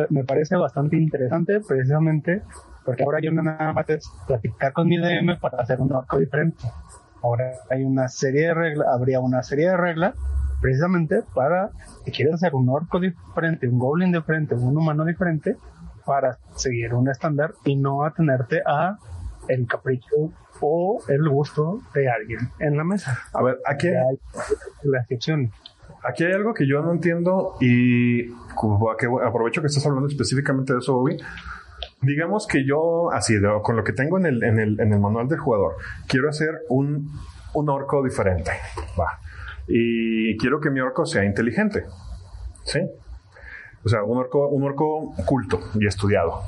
me, parece bastante interesante precisamente porque ahora yo no nada más es platicar con mi DM para hacer un orco diferente. Ahora hay una serie de reglas, habría una serie de reglas precisamente para si quieres hacer un orco diferente, un goblin diferente, un humano diferente, para seguir un estándar y no atenerte a el capricho o el gusto de alguien en la mesa. A ver, aquí hay la excepción. Aquí hay algo que yo no entiendo y aprovecho que estás hablando específicamente de eso, Bobby. Digamos que yo, así, con lo que tengo en el, en el, en el manual del jugador, quiero hacer un, un orco diferente. Va. Y quiero que mi orco sea inteligente. ¿Sí? O sea, un orco, un orco culto y estudiado.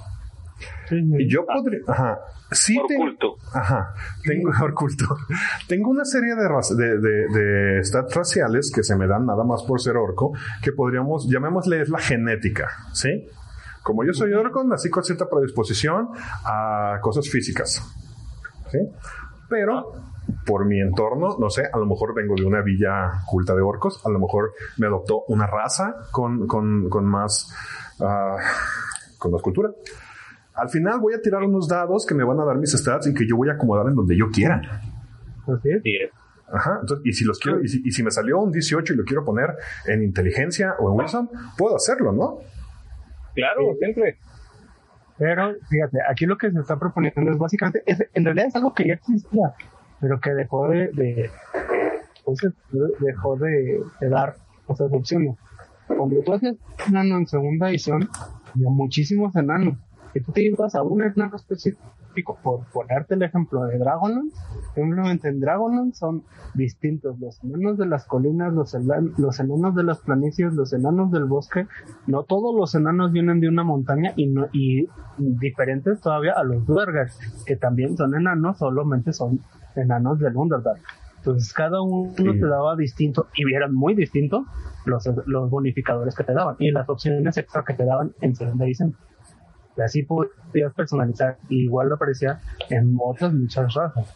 Y yo podría, ajá, sí tengo, ajá, tengo oculto. tengo una serie de, de, de, stats raciales que se me dan nada más por ser orco, que podríamos, llamémosle es la genética, ¿sí? Como yo soy orco, nací con cierta predisposición a cosas físicas, ¿sí? Pero por mi entorno, no sé, a lo mejor vengo de una villa culta de orcos, a lo mejor me adoptó una raza con, con, con más, uh, con más cultura. Al final voy a tirar unos dados que me van a dar mis stats y que yo voy a acomodar en donde yo quiera. Así es. Ajá, entonces, y si los quiero, y si, me salió un 18 y lo quiero poner en inteligencia o en Wilson, puedo hacerlo, ¿no? Claro, siempre. Pero fíjate, aquí lo que se está proponiendo es básicamente, en realidad es algo que ya existía, pero que dejó de, de dejó de, dar esas opciones. Cuando tú haces enano en segunda edición, había muchísimos enanos si tú te ibas a un enano específico, por ponerte el ejemplo de Dragonlance, simplemente en Dragonlance son distintos los enanos de las colinas, los, los enanos de las planicies, los enanos del bosque. No todos los enanos vienen de una montaña y, no, y diferentes todavía a los Duergars, que también son enanos, solamente son enanos del Underdark. Entonces cada uno te daba distinto y vieran muy distinto los, los bonificadores que te daban y las opciones extra que te daban en segunda edición. Y así podías personalizar. Y igual lo aparecía en otras muchas razas.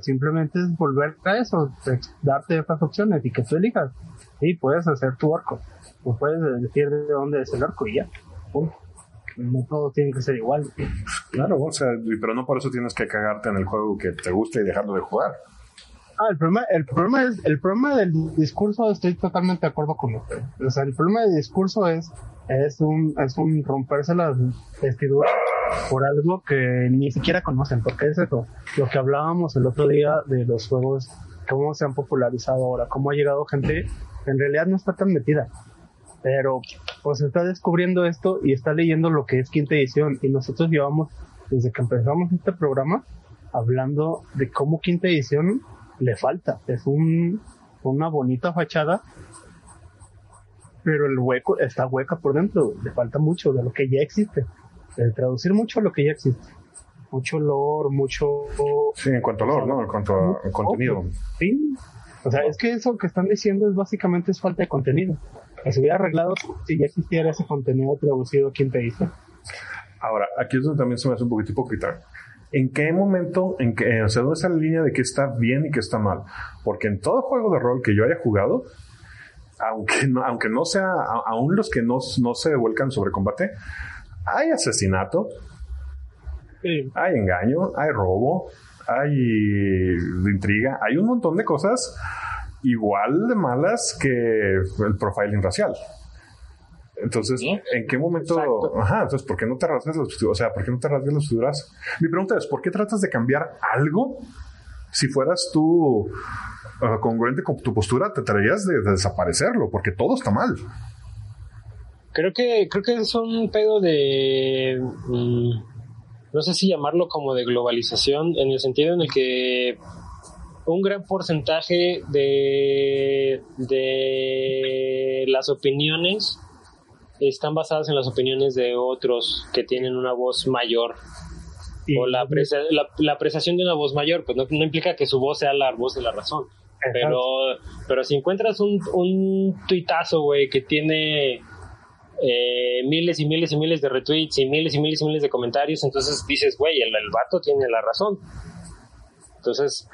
Simplemente es volver a eso, darte estas opciones y que tú elijas. Y puedes hacer tu arco. O puedes decir de dónde es el arco y ya. No todo tiene que ser igual. Claro, o sea, pero no por eso tienes que cagarte en el juego que te guste y dejarlo de jugar. Ah, el problema, el problema es, el problema del discurso, estoy totalmente de acuerdo con usted. O sea, el problema del discurso es es un, es un romperse las vestiduras por algo que ni siquiera conocen, porque es eso, lo que hablábamos el otro día de los juegos, cómo se han popularizado ahora, cómo ha llegado gente en realidad no está tan metida, pero pues está descubriendo esto y está leyendo lo que es quinta edición. Y nosotros llevamos, desde que empezamos este programa, hablando de cómo quinta edición le falta. Es un, una bonita fachada, pero el hueco está hueca por dentro. Le falta mucho de lo que ya existe. De traducir mucho lo que ya existe. Mucho olor, mucho... Sí, en cuanto a olor, ¿no? En cuanto a contenido. Sí. O sea, es que eso que están diciendo es básicamente es falta de contenido. Que se hubiera arreglado si ya existiera ese contenido traducido a quinta edición. Ahora, aquí es donde también se me hace un poquito hipócrita. ¿En qué momento, en qué, o sea, dónde está la línea de qué está bien y qué está mal? Porque en todo juego de rol que yo haya jugado, aunque no, aunque no sea, aún los que no, no se vuelcan sobre combate, hay asesinato, hay engaño, hay robo, hay intriga, hay un montón de cosas igual de malas que el profiling racial. Entonces, ¿en qué momento? Ajá, entonces, ¿por qué no te rasgas los, o sea, ¿por qué no te rasgas los figuras? Mi pregunta es, ¿por qué tratas de cambiar algo? Si fueras tú uh, congruente con tu postura, te traerías de, desaparecerlo, porque todo está mal. Creo que, creo que es un pedo de, mm, no sé si llamarlo como de globalización, en el sentido en el que un gran porcentaje de, de las opiniones están basadas en las opiniones de otros que tienen una voz mayor. O la, la, apreciación de una voz mayor, pues no, implica que su voz sea la voz de la razón. Pero, pero si encuentras un, un tuitazo, güey, que tiene eh, miles y miles y miles de retweets y miles y miles y miles de comentarios, entonces dices, güey, el, el vato tiene la razón. Entonces,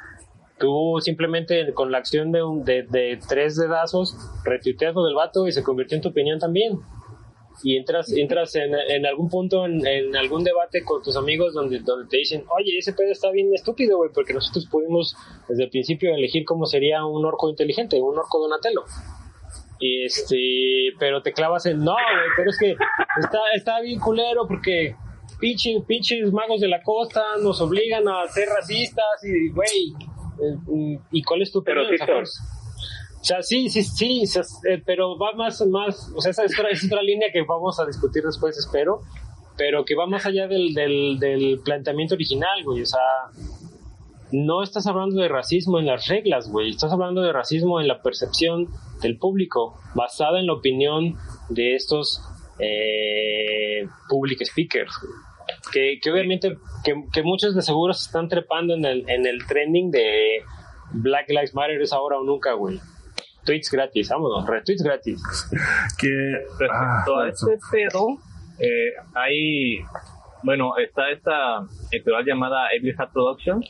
tú simplemente con la acción de, un, de, de tres dedazos retuiteas lo del vato y se convirtió en tu opinión también y entras entras en, en algún punto en, en, algún debate con tus amigos donde, donde te dicen, oye, ese pedo está bien estúpido, güey, porque nosotros pudimos desde el principio elegir cómo sería un orco inteligente, un orco Donatello. Y este, pero te clavas en, no, güey, pero es que está, está bien culero porque pinches, pinches magos de la costa nos obligan a ser racistas y, güey, eh, ¿y cuál es tu pero o sea, sí, sí, sí, eh, pero va más, más, o sea, esa es otra, es otra línea que vamos a discutir después, espero, pero que va más allá del, del, del planteamiento original, güey, o sea, no estás hablando de racismo en las reglas, güey, estás hablando de racismo en la percepción del público, basada en la opinión de estos eh, public speakers, que, que obviamente, que, que, muchos de seguro se están trepando en el, en el trending de Black Lives Matter es ahora o nunca, güey tweets gratis, vámonos, retweets gratis. que respecto a ah, este pedo, eh, hay, bueno, está esta editorial llamada Evil Hat Production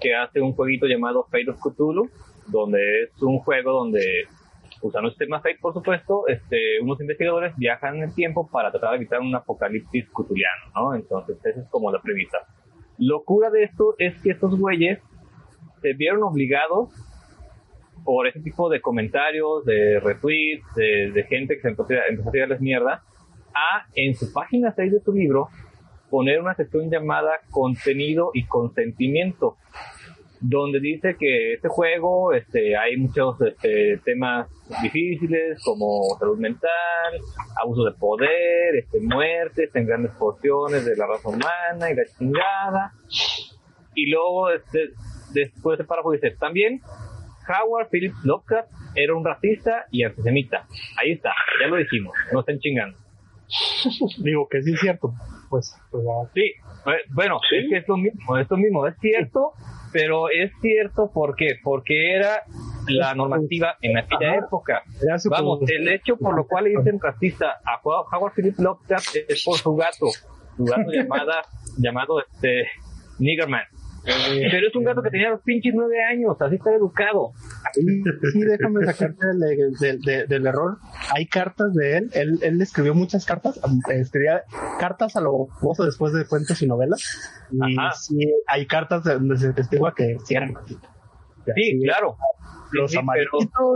que hace un jueguito llamado Fate of Cthulhu, donde es un juego donde usando el sistema Fate, por supuesto, este, unos investigadores viajan en el tiempo para tratar de evitar un apocalipsis cutuliano, ¿no? Entonces, esa es como la premisa. Locura de esto es que estos güeyes se vieron obligados por ese tipo de comentarios, de retweets, de, gente que se empezó, a tirarles mierda, a en su página 6 de su libro poner una sección llamada contenido y consentimiento, donde dice que este juego este, hay muchos este, temas difíciles como salud mental, abuso de poder, este, muertes en grandes porciones de la raza humana y la chingada. Y luego, este, después de párrafo dice, también Howard Phillips Lovecraft era un racista y antisemita. Ahí está, ya lo dijimos, no estén chingando. Digo que sí es cierto. Pues, pues sí, eh, bueno, es que es lo mismo, es lo mismo, es cierto, pero es cierto ¿por qué? porque era la normativa en aquella época. Vamos, el hecho por lo cual le dicen racista a Howard Phillips Lovecraft es por su gato, su gato llamada, llamado este Niggerman. Eh, pero es un gato que tenía los pinches nueve años, así está educado. Sí, déjame sacarte del, del, error. Hay cartas de él. él, él escribió muchas cartas, escribía cartas a lo gozo después de cuentos y novelas. Y sí, hay cartas donde se testiga que sí eran Sí, claro. Los amarillos,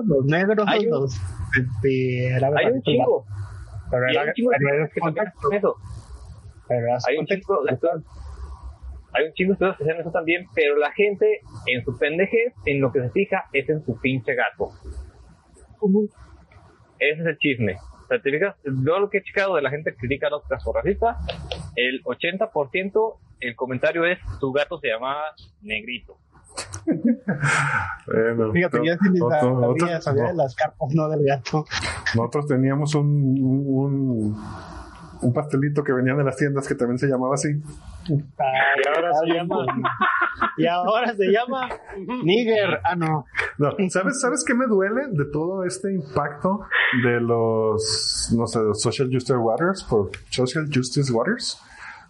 los negros, hay un, los. Este, hay un chingo. Pero era, hay un chingo de Pero hay un chingo de hay un chingo de estudios que hacen eso también, pero la gente en su pendejez, en lo que se fija, es en su pinche gato. Ese es el chisme. sea, te fijas, yo lo que he checado de la gente que critica a los racistas, el 80% el comentario es tu gato se llama negrito. Bueno, Fíjate, yo sí otro- sabía, otro- sabía no. de las carpas, no del gato. Nosotros teníamos un, un, un pastelito que venía de las tiendas que también se llamaba así. Y ahora se llama. Y ahora se llama. Nigger. Ah, no. No, ¿sabes, ¿Sabes qué me duele de todo este impacto de los, no sé, los Social Justice Waters, por Social Justice Waters,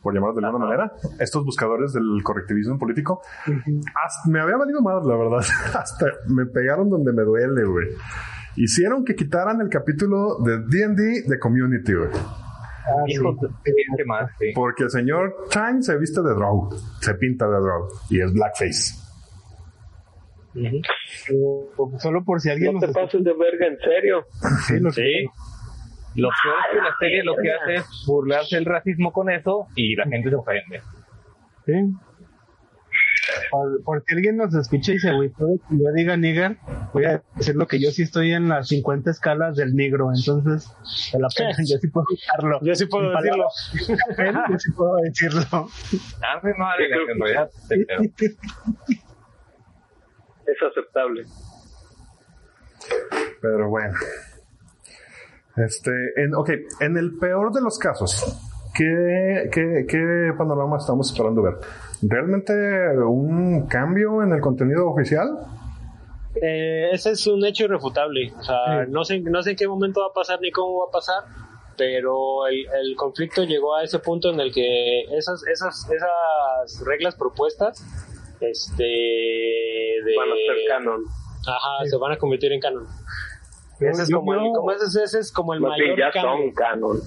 por llamarlos de alguna manera, estos buscadores del correctivismo político? Hasta- me había valido más, la verdad. Hasta me pegaron donde me duele, güey. Hicieron que quitaran el capítulo de D&D de Community, güey. Ah, sí. Hijo de ¿qué más? Sí. Porque el señor Chang se viste de Drow, se pinta de Drow y es blackface. O- Solo por si alguien No te pases de verga, en serio. Sí, lo Sí. Lo peor es que la serie lo que hace es burlarse del racismo con eso y la gente se ofende. Sí. Por, por si alguien nos escucha y se agüitó de que yo diga nigger, voy a decir lo que yo sí estoy en las 50 escalas del negro, entonces de la pena, yo sí puedo usarlo. Yo sí puedo decirlo. yo sí puedo decirlo. A te creo. Es aceptable. Pero bueno. Este, en, ok, en el peor de los casos, ¿qué, qué, qué panorama estamos esperando ver? ¿Realmente un cambio en el contenido oficial? Eh, ese es un hecho irrefutable. O sea, Sí. no, sé, no sé en qué momento va a pasar ni cómo va a pasar, pero el, el conflicto llegó a ese punto en el que esas, esas, esas reglas propuestas este, de, Van a ser canon. Ajá, se van a convertir en canon. Ese es, yo como el, como ese, ese es como el mayor ya cambio. son canon.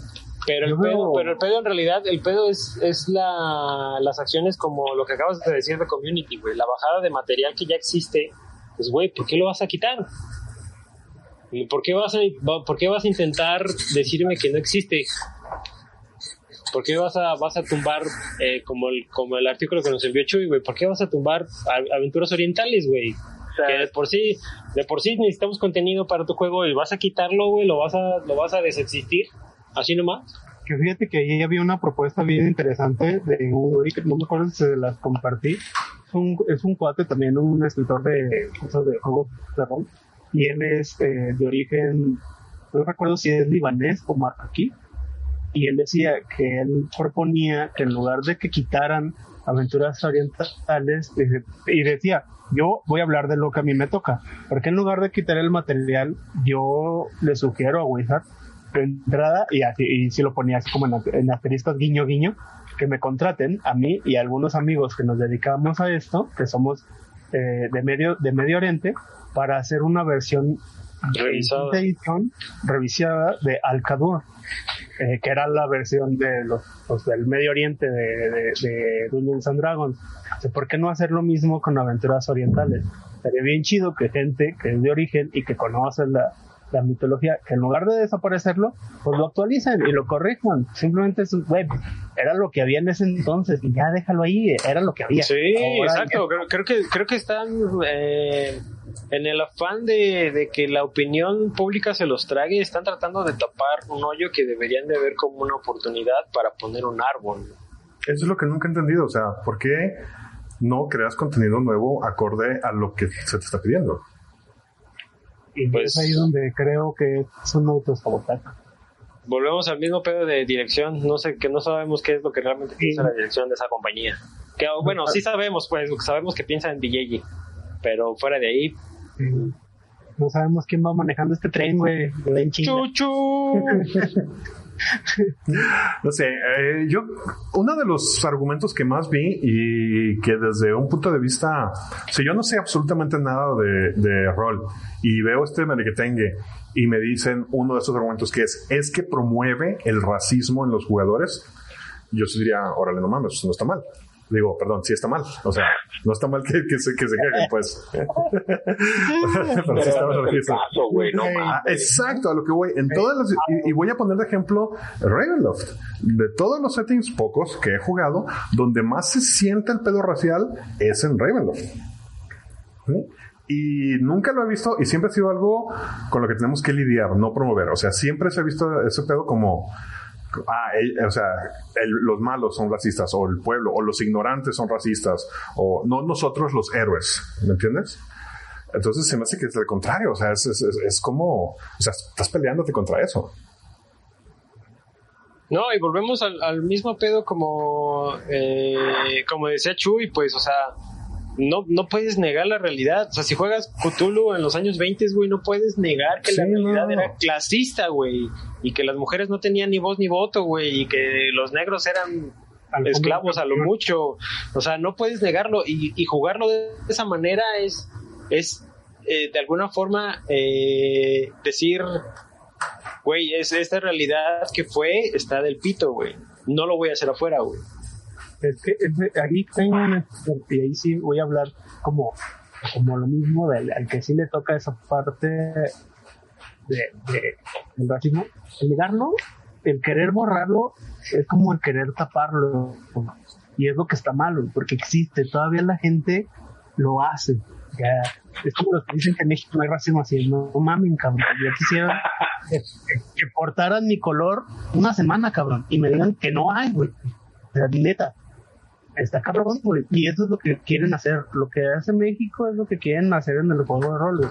Pero el, pedo, pero el pedo en realidad, el pedo es, es la, las acciones como lo que acabas de decir de Community, güey. La bajada de material que ya existe, pues, güey, ¿por qué lo vas a quitar? ¿Y ¿Por qué, vas a, ¿Por qué vas a intentar decirme que no existe? ¿Por qué vas a, vas a tumbar, eh, como, el, como el artículo que nos envió Chuy, güey? ¿Por qué vas a tumbar aventuras orientales, güey? O sea, que de por sí de por sí necesitamos contenido para tu juego y vas a quitarlo güey lo vas a lo vas a desexistir así nomás Que fíjate que ahí había una propuesta bien interesante de un no me acuerdo si se las compartí. Es un, es un cuate también, un escritor de cosas de juegos de rol. Y él es eh, de origen, no recuerdo si es libanés o marroquí. Y él decía que él proponía que en lugar de que quitaran aventuras orientales, y decía, yo voy a hablar de lo que a mí me toca, porque en lugar de quitar el material, yo le sugiero a Wizard entrada, y así, y si lo ponía así como en, en asteriscos guiño guiño, que me contraten a mí y a algunos amigos que nos dedicamos a esto, que somos eh, de medio de Medio Oriente, para hacer una versión Revisada. de edición revisada de Al-Qadur, eh, que era la versión de los, los del Medio Oriente de, de, de Dungeons and Dragons. O sea, ¿Por qué no hacer lo mismo con aventuras orientales? Sería bien chido que gente que es de origen y que conoce la, la mitología, que en lugar de desaparecerlo, pues lo actualicen y lo corrijan. Simplemente es, web era lo que había en ese entonces y ya déjalo ahí, era lo que había. Sí, Ahora exacto. Creo, creo que creo que están eh, en el afán de, de que la opinión pública se los trague, están tratando de tapar un hoyo que deberían de ver como una oportunidad para poner un árbol. Eso es lo que nunca he entendido. O sea, ¿por qué no creas contenido nuevo acorde a lo que se te está pidiendo? Y Pues- es ahí donde creo que es un autosabotaje. Volvemos al mismo pedo de dirección. No sé, que no sabemos qué es lo que realmente piensa la dirección de esa compañía. Que, bueno, sí sabemos, pues, sabemos que piensa en DJ, pero fuera de ahí, Sí. No sabemos quién va manejando este tren, güey. Chuchu. No sé, eh, yo, uno de los argumentos que más vi y que desde un punto de vista, si yo no sé absolutamente nada de, de rol y veo este merequetengue y me dicen uno de esos argumentos que es, es que promueve el racismo en los jugadores, yo diría, órale, no mames, no está mal. Digo, perdón, sí está mal. O sea, no está mal que, que se, que se quejen, pues. Pero sí está mal dicen. caso, güey, no. Ah, exacto, a lo que voy. En todas las, y, y voy a poner de ejemplo Ravenloft. De todos los settings pocos que he jugado, donde más se siente el pedo racial es en Ravenloft. ¿Sí? Y nunca lo he visto y siempre ha sido algo con lo que tenemos que lidiar, no promover. O sea, siempre se ha visto ese pedo como, ah, el- o sea, los malos son racistas, o el pueblo, o los ignorantes son racistas, o no nosotros los héroes, ¿me entiendes? Entonces se me hace que es al contrario, o sea, es, es- es como, o sea, estás peleándote contra eso. No, y volvemos al, al mismo pedo como, eh, como decía Chuy, pues, o sea, no, no puedes negar la realidad. O sea, si juegas Cthulhu en los años 20, güey, no puedes negar que la realidad no. era clasista, güey, y que las mujeres no tenían ni voz ni voto, güey, y que los negros eran Al esclavos a lo mucho. O sea, no puedes negarlo y, y jugarlo de esa manera es, es eh, de alguna forma eh, decir, güey, es esta realidad que fue, está del pito, güey. No lo voy a hacer afuera, güey. Es que es de- ahí tengo una, y ahí sí voy a hablar como, como lo mismo del al que sí le toca esa parte de, del racismo. El negarlo, el querer borrarlo, es como el querer taparlo. Y es lo que está malo, porque existe, todavía la gente lo hace. Ya, es como los que dicen que en México no hay racismo así, no, no mamen, cabrón. Yo quisiera que portaran mi color una semana, cabrón, y me digan que no hay, güey. O sea, neta, está cabrón, güey. Y eso es lo que quieren hacer. Lo que hace México es lo que quieren hacer en el juego de rol.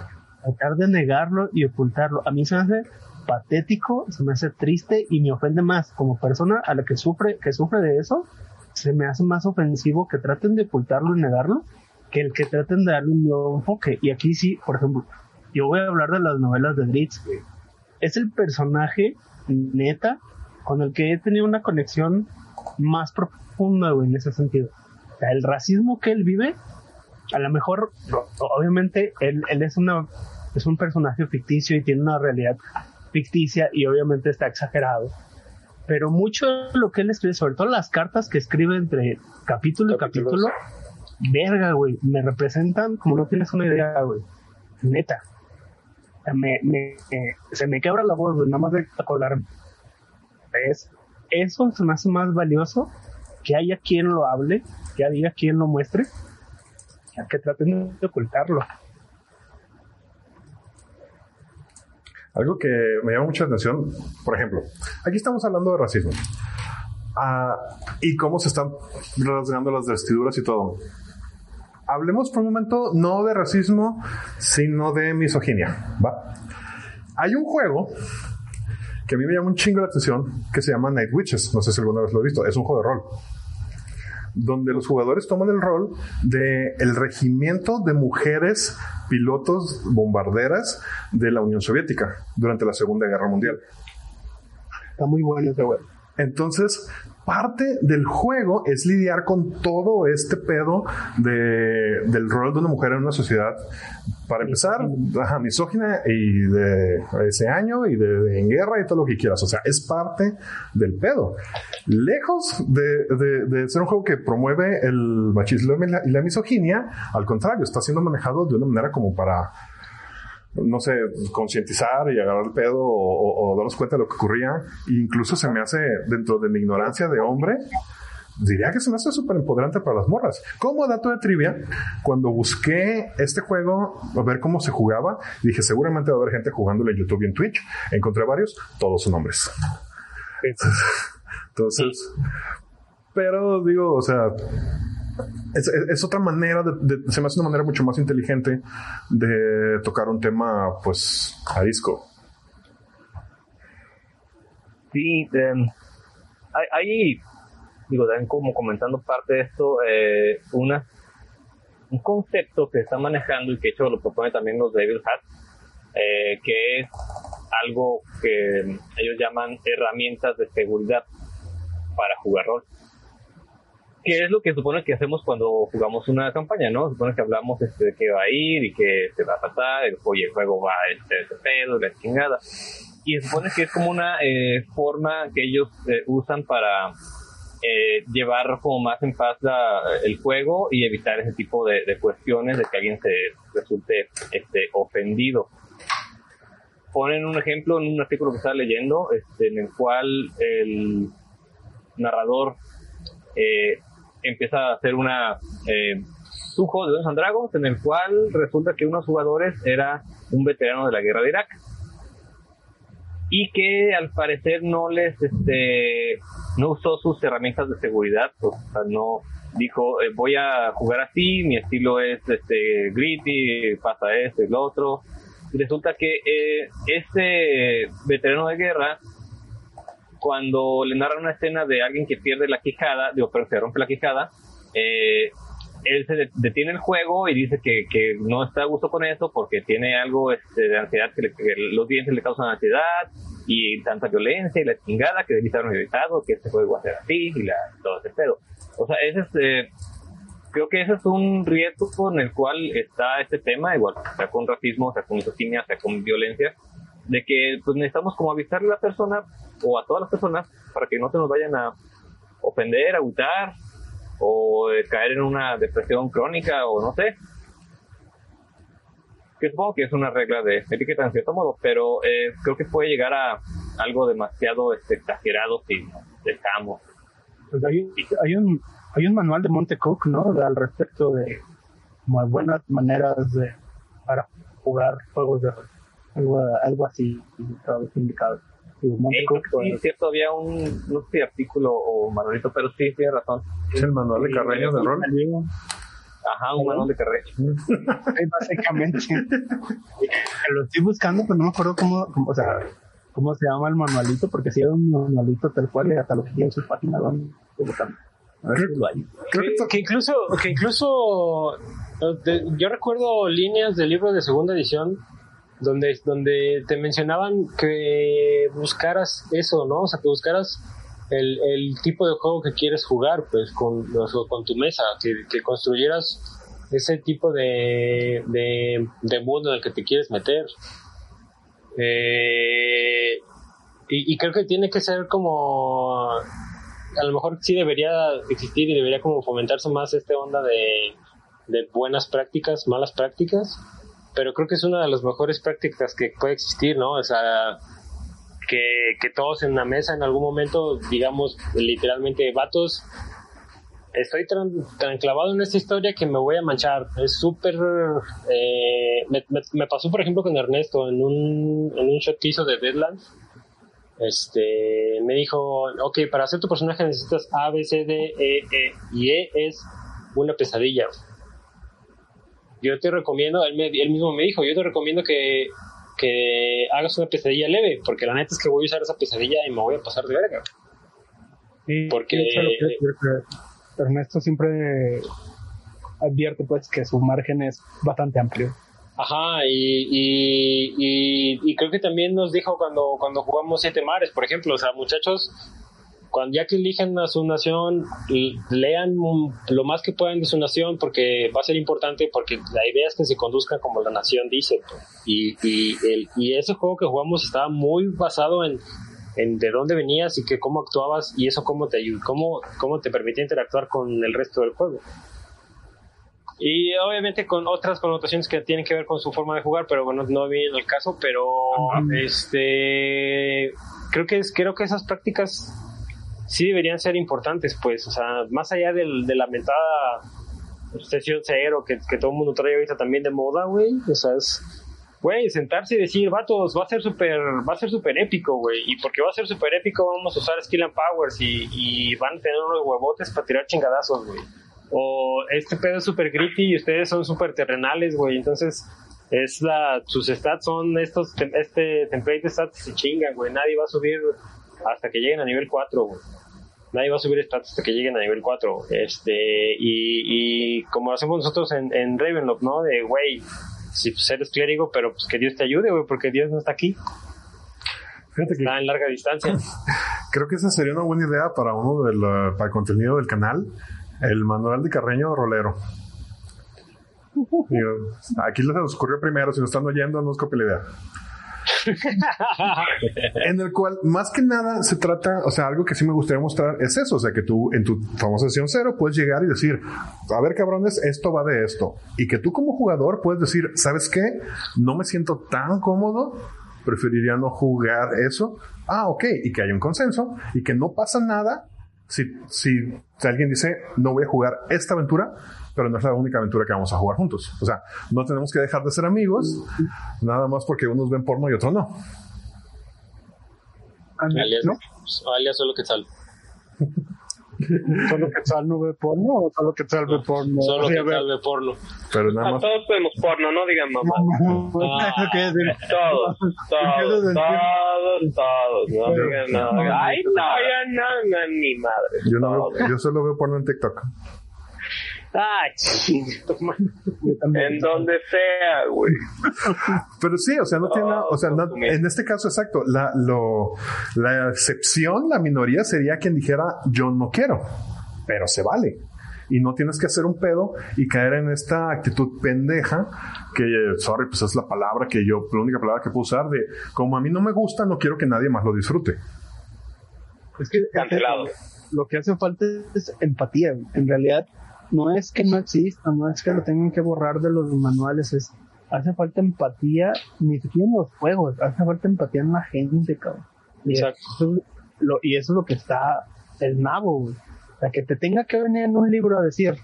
Tratar de negarlo y ocultarlo. A mí se me hace patético, se me hace triste y me ofende más como persona a la que sufre, que sufre de eso. Se me hace más ofensivo que traten de ocultarlo y negarlo que el que traten de darle un nuevo enfoque. Y aquí sí, por ejemplo, yo voy a hablar de las novelas de Dritz. Es el personaje neta con el que he tenido una conexión más profunda, güey, en ese sentido. O sea, el racismo que él vive, a lo mejor, obviamente, él, él es una es un personaje ficticio y tiene una realidad ficticia y obviamente está exagerado. Pero mucho de lo que él escribe, sobre todo las cartas que escribe entre capítulo y capítulo, verga, güey, me representan como no tienes una idea, güey. Neta. Me, me, eh, se me quebra la voz, güey, nada más de acordarme. Es, eso se me hace más valioso que haya quien lo hable, que haya quien lo muestre, que traten de ocultarlo. Algo que me llama mucha atención, por ejemplo, aquí estamos hablando de racismo. Ah, y cómo se están rasgando las vestiduras y todo. Hablemos por un momento no de racismo, sino de misoginia, ¿va? Hay un juego que a mí me llama un chingo la atención que se llama Night Witches. No sé si alguna vez lo he visto. Es un juego de rol. Donde los jugadores toman el rol de el regimiento de mujeres pilotos bombarderas de la Unión Soviética durante la Segunda Guerra Mundial. Está muy bueno ese güey. Entonces, parte del juego es lidiar con todo este pedo de, del rol de una mujer en una sociedad. Para empezar, ajá, misógina y de ese año y de, de en guerra y todo lo que quieras. O sea, es parte del pedo. Lejos de, de- de ser un juego que promueve el machismo y la, y la misoginia, al contrario, está siendo manejado de una manera como para no sé, concientizar y agarrar el pedo o, o- o darnos cuenta de lo que ocurría. E incluso se me hace, dentro de mi ignorancia de hombre, diría que se me hace súper empoderante para las morras. Como dato de trivia, cuando busqué este juego, a ver cómo se jugaba, dije, seguramente va a haber gente jugándolo en YouTube y en Twitch. Encontré varios, todos son hombres. Entonces, pero digo, o sea, es, es- otra manera, de, se me hace una manera mucho más inteligente de tocar un tema, pues, arisco. Sí, em, hay, digo, también como comentando parte de esto, eh, una, un concepto que está manejando y que de hecho lo propone también los Devil Hat, eh, que es algo que ellos llaman herramientas de seguridad para jugar rol. Que es lo que supone que hacemos cuando jugamos una campaña, ¿no? Supone que hablamos este, de qué va a ir y qué se va a pasar, y, oye, el juego va este, este pedo, la chingada y supone que es como una eh, forma que ellos eh, usan para eh, llevar como más en paz la- el juego y evitar ese tipo de, de cuestiones de que alguien se resulte este, ofendido. Ponen un ejemplo en un artículo que estaba leyendo este, en el cual el narrador eh, empieza a hacer una eh, juego de Dungeons and en el cual resulta que uno de los jugadores era un veterano de la guerra de Irak. Y que al parecer no les este no usó sus herramientas de seguridad o sea no dijo eh, voy a jugar así mi estilo es este gritty pasa esto y lo otro resulta que eh, este veterano de guerra cuando le narran una escena de alguien que pierde la quijada digo pero se rompe la quijada eh, él se de- detiene el juego y dice que, que no está a gusto con eso porque tiene algo este, de ansiedad, que, le- que los dientes le causan ansiedad y tanta violencia y la chingada que estar evitado, que este juego va a ser así y la, todo ese pedo. O sea, ese es, eh, creo que ese es un riesgo en el cual está este tema, igual, sea con racismo, sea con misoginia, sea con violencia, de que pues necesitamos como avisarle a la persona o a todas las personas para que no se nos vayan a ofender, agüitar o eh, caer en una depresión crónica o no sé. Que supongo que es una regla de etiqueta en cierto modo, pero eh, creo que puede llegar a algo demasiado este, exagerado si dejamos. Pues hay, hay un hay un manual de Monte Cook, ¿no? Al respecto de buenas maneras de para jugar juegos de algo, algo así estaba indicado. Eh, Cook, creo que sí, pues, cierto, había un, no sé si artículo o manualito, pero sí, tiene razón. Es el manual de Carreño de rol. Ajá, un manual de carrera. sí, básicamente. Lo estoy buscando, pero no me acuerdo cómo, cómo, o sea, cómo se llama el manualito, porque si era un manualito tal cual y hasta lo que en su página hay. Creo que que, incluso, que incluso eh, de- yo recuerdo líneas del libro de segunda edición donde, donde te mencionaban que buscaras eso, ¿no? O sea, que buscaras el, el tipo de juego que quieres jugar, pues, con, con tu mesa, que, que construyeras ese tipo de, de, de mundo en el que te quieres meter. Eh, y, y creo que tiene que ser como a lo mejor sí debería existir y debería como fomentarse más esta onda de, de buenas prácticas, malas prácticas, pero creo que es una de las mejores prácticas que puede existir, ¿no? O sea, que, todos en una mesa en algún momento, digamos, literalmente, vatos, estoy tan, tan clavado en esta historia que me voy a manchar. Es súper... eh, me pasó, por ejemplo, con Ernesto en un, en un shot que hizo de Deadlands este, me dijo, ok, para hacer tu personaje necesitas A, B, C, D, E, E, y E es una pesadilla. Yo te recomiendo, él, me- él mismo me dijo, yo te recomiendo que, que hagas una pesadilla leve, porque la neta es que voy a usar esa pesadilla y me voy a pasar de verga. Sí, Porque- que Ernesto siempre advierte pues que su margen es bastante amplio. Ajá, y, y, y, y creo que también nos dijo cuando, cuando jugamos Siete Mares, por ejemplo, o sea, muchachos, cuando ya que eligen a su nación, lean lo más que puedan de su nación, porque va a ser importante, porque la idea es que se conduzcan como la nación dice. pues. Y, y, el, y ese juego que jugamos estaba muy basado en, en de dónde venías y que cómo actuabas y eso cómo te ayudó, cómo, cómo te permitía interactuar con el resto del juego. Y obviamente con otras connotaciones que tienen que ver con su forma de jugar, pero bueno, no viene el caso, pero este creo que es, creo que esas prácticas sí deberían ser importantes, pues, o sea, más allá de la mentada sesión cero que, todo el mundo trae ahorita también de moda, güey, o sea, es güey, sentarse y decir, vatos, va a ser súper, va a ser súper épico, güey, y porque va a ser súper épico vamos a usar skill and powers y, van a tener unos huevotes para tirar chingadazos, güey. O este pedo es súper gritty y ustedes son súper terrenales, güey, entonces es la, sus stats son estos, este template de stats se chingan, güey, nadie va a subir hasta que lleguen a nivel 4, güey. Nadie va a subir stats hasta que lleguen a nivel 4. Este, y, y como lo hacemos nosotros en, en Ravenloft, ¿no? De, güey, si pues eres clérigo, pero pues que Dios te ayude, güey, porque Dios no está aquí, Fíjate que está en larga distancia. creo que esa sería una buena idea para uno del, para el contenido del canal. El manual de Carreño Rolero. Digo, aquí les ocurrió primero, si nos están oyendo, no os copie la idea. en el cual, más que nada, se trata, o sea, algo que sí me gustaría mostrar es eso, o sea, que tú en tu famosa sesión cero puedes llegar y decir, a ver, cabrones, esto va de esto. Y que tú como jugador puedes decir, ¿sabes qué? No me siento tan cómodo, preferiría no jugar eso. Ah, ok, y que haya un consenso y que no pasa nada si, si, si alguien dice, no voy a jugar esta aventura, pero no es la única aventura que vamos a jugar juntos. O sea, no tenemos que dejar de ser amigos, nada más porque unos ven porno y otros no. Alias, ¿No? alias solo Quetzal. ¿Solo Quetzal no ve porno o solo Quetzal ve porno? Solo ver. Quetzal ve porno. Pero nada A más. todos podemos porno, no digan mamá. Ah. Todos, todos, todos, todos. No digan nada. Ay, no, ya no, no, ni madre. Yo, no Todos. veo- yo solo veo porno en TikTok. Ah. En donde sea, güey. Pero sí, o sea, no tiene nada, o sea, no- en este caso exacto, la, lo, la excepción, la minoría sería quien dijera yo no quiero, pero se vale. Y no tienes que hacer un pedo y caer en esta actitud pendeja que, sorry, pues es la palabra que yo, la única palabra que puedo usar de como a mí no me gusta, no quiero que nadie más lo disfrute. Es que Cancelado. lo que hace falta es empatía. En realidad, no es que no exista, no es que lo tengan que borrar de los manuales, es hace falta empatía, ni siquiera en los juegos, hace falta empatía en la gente, cabrón. Y Exacto. eso, lo, y eso es lo que está el nabo, güey. O sea, que te tenga que venir en un libro a decir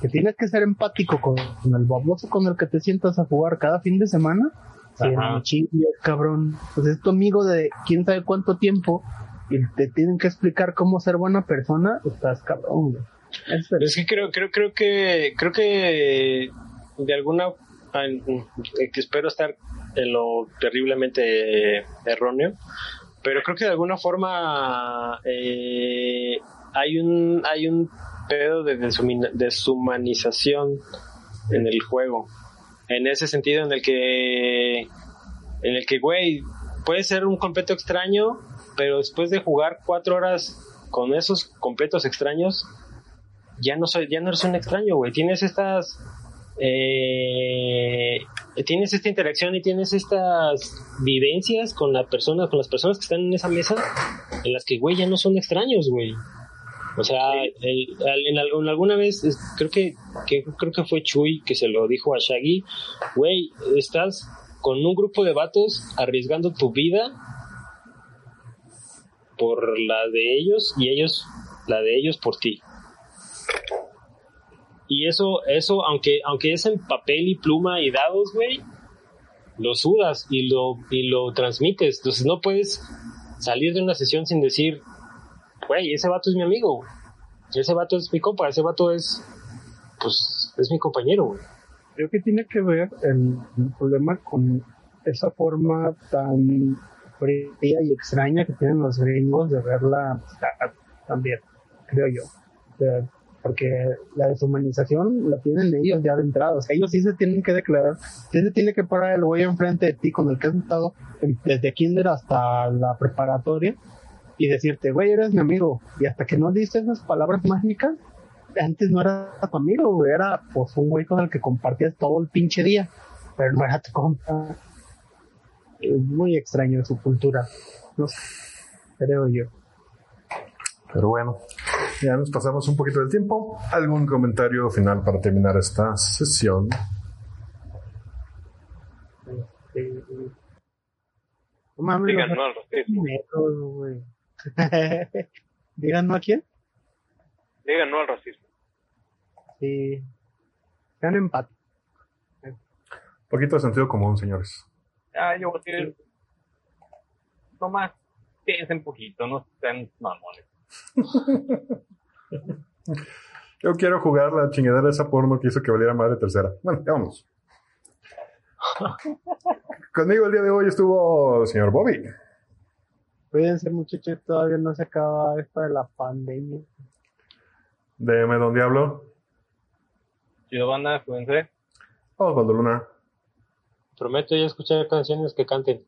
que tienes que ser empático con, con el baboso con el que te sientas a jugar cada fin de semana. Sí, cabrón. Pues es tu amigo de quién sabe cuánto tiempo y te tienen que explicar cómo ser buena persona, estás cabrón, güey. Es que creo, creo, creo que, creo que de alguna, eh, que espero estar en lo terriblemente erróneo, pero creo que de alguna forma eh, hay un, hay un pedo de deshumanización en el juego, en ese sentido en el que, en el que, güey, puede ser un completo extraño, pero después de jugar cuatro horas con esos completos extraños, ya no soy, ya no eres un extraño, güey. Tienes estas, eh, tienes esta interacción y tienes estas vivencias con la persona, con las personas que están en esa mesa, en las que, güey, ya no son extraños, güey. O sea, el- en, alguna vez, es- creo que, que, creo que fue Chuy que se lo dijo a Shaggy, güey, estás con un grupo de vatos arriesgando tu vida por la de ellos y ellos, la de ellos por ti. Y eso, eso, aunque, aunque es en papel y pluma y dados, güey, lo sudas y lo, y lo transmites. Entonces no puedes salir de una sesión sin decir, güey, ese vato es mi amigo, ese vato es mi compa, ese vato es, pues, es mi compañero, güey. Creo que tiene que ver el, problema con esa forma tan fría y extraña que tienen los gringos de ver la amistad también, creo yo. O porque la deshumanización la tienen ellos ya de entrada. O sea, ellos sí se tienen que declarar, sí se tiene que parar el güey enfrente de ti con el que has estado desde kinder hasta la preparatoria y decirte, güey, eres mi amigo. Y hasta que no dices esas palabras mágicas, antes no era tu amigo, güey, era pues un güey con el que compartías todo el pinche día, pero no era tu compa. Es muy extraño su cultura, no sé, creo yo. Pero bueno, ya nos pasamos un poquito del tiempo. ¿Algún comentario final para terminar esta sesión? No mames, Digan los no al racismo. no a quién? Digan no al racismo. Sí. Sean empáticos. Un poquito de sentido común, señores. Ah, yo voy a decir. Nomás piensen poquito, no sean mamones. Yo quiero jugar la chingadera de esa porno que hizo que valiera madre tercera. Bueno, ya vamos. Conmigo el día de hoy estuvo el señor Bobby. Cuídense muchachos, todavía no se acaba esto de la pandemia. DM Don Diablo. Chido banda, cuídense. Osvaldo Luna. Prometo ya escuchar canciones que canten.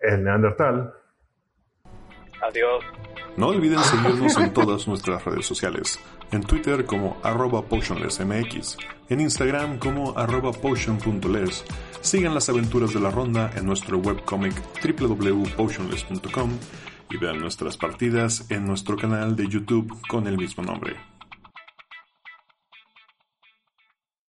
El Neandertal. Adiós. No olviden seguirnos en todas nuestras redes sociales. En Twitter como arroba potionlessmx, en Instagram como arroba potion.les. Sigan las aventuras de la ronda en nuestro webcomic www.potionless.com y vean nuestras partidas en nuestro canal de YouTube con el mismo nombre.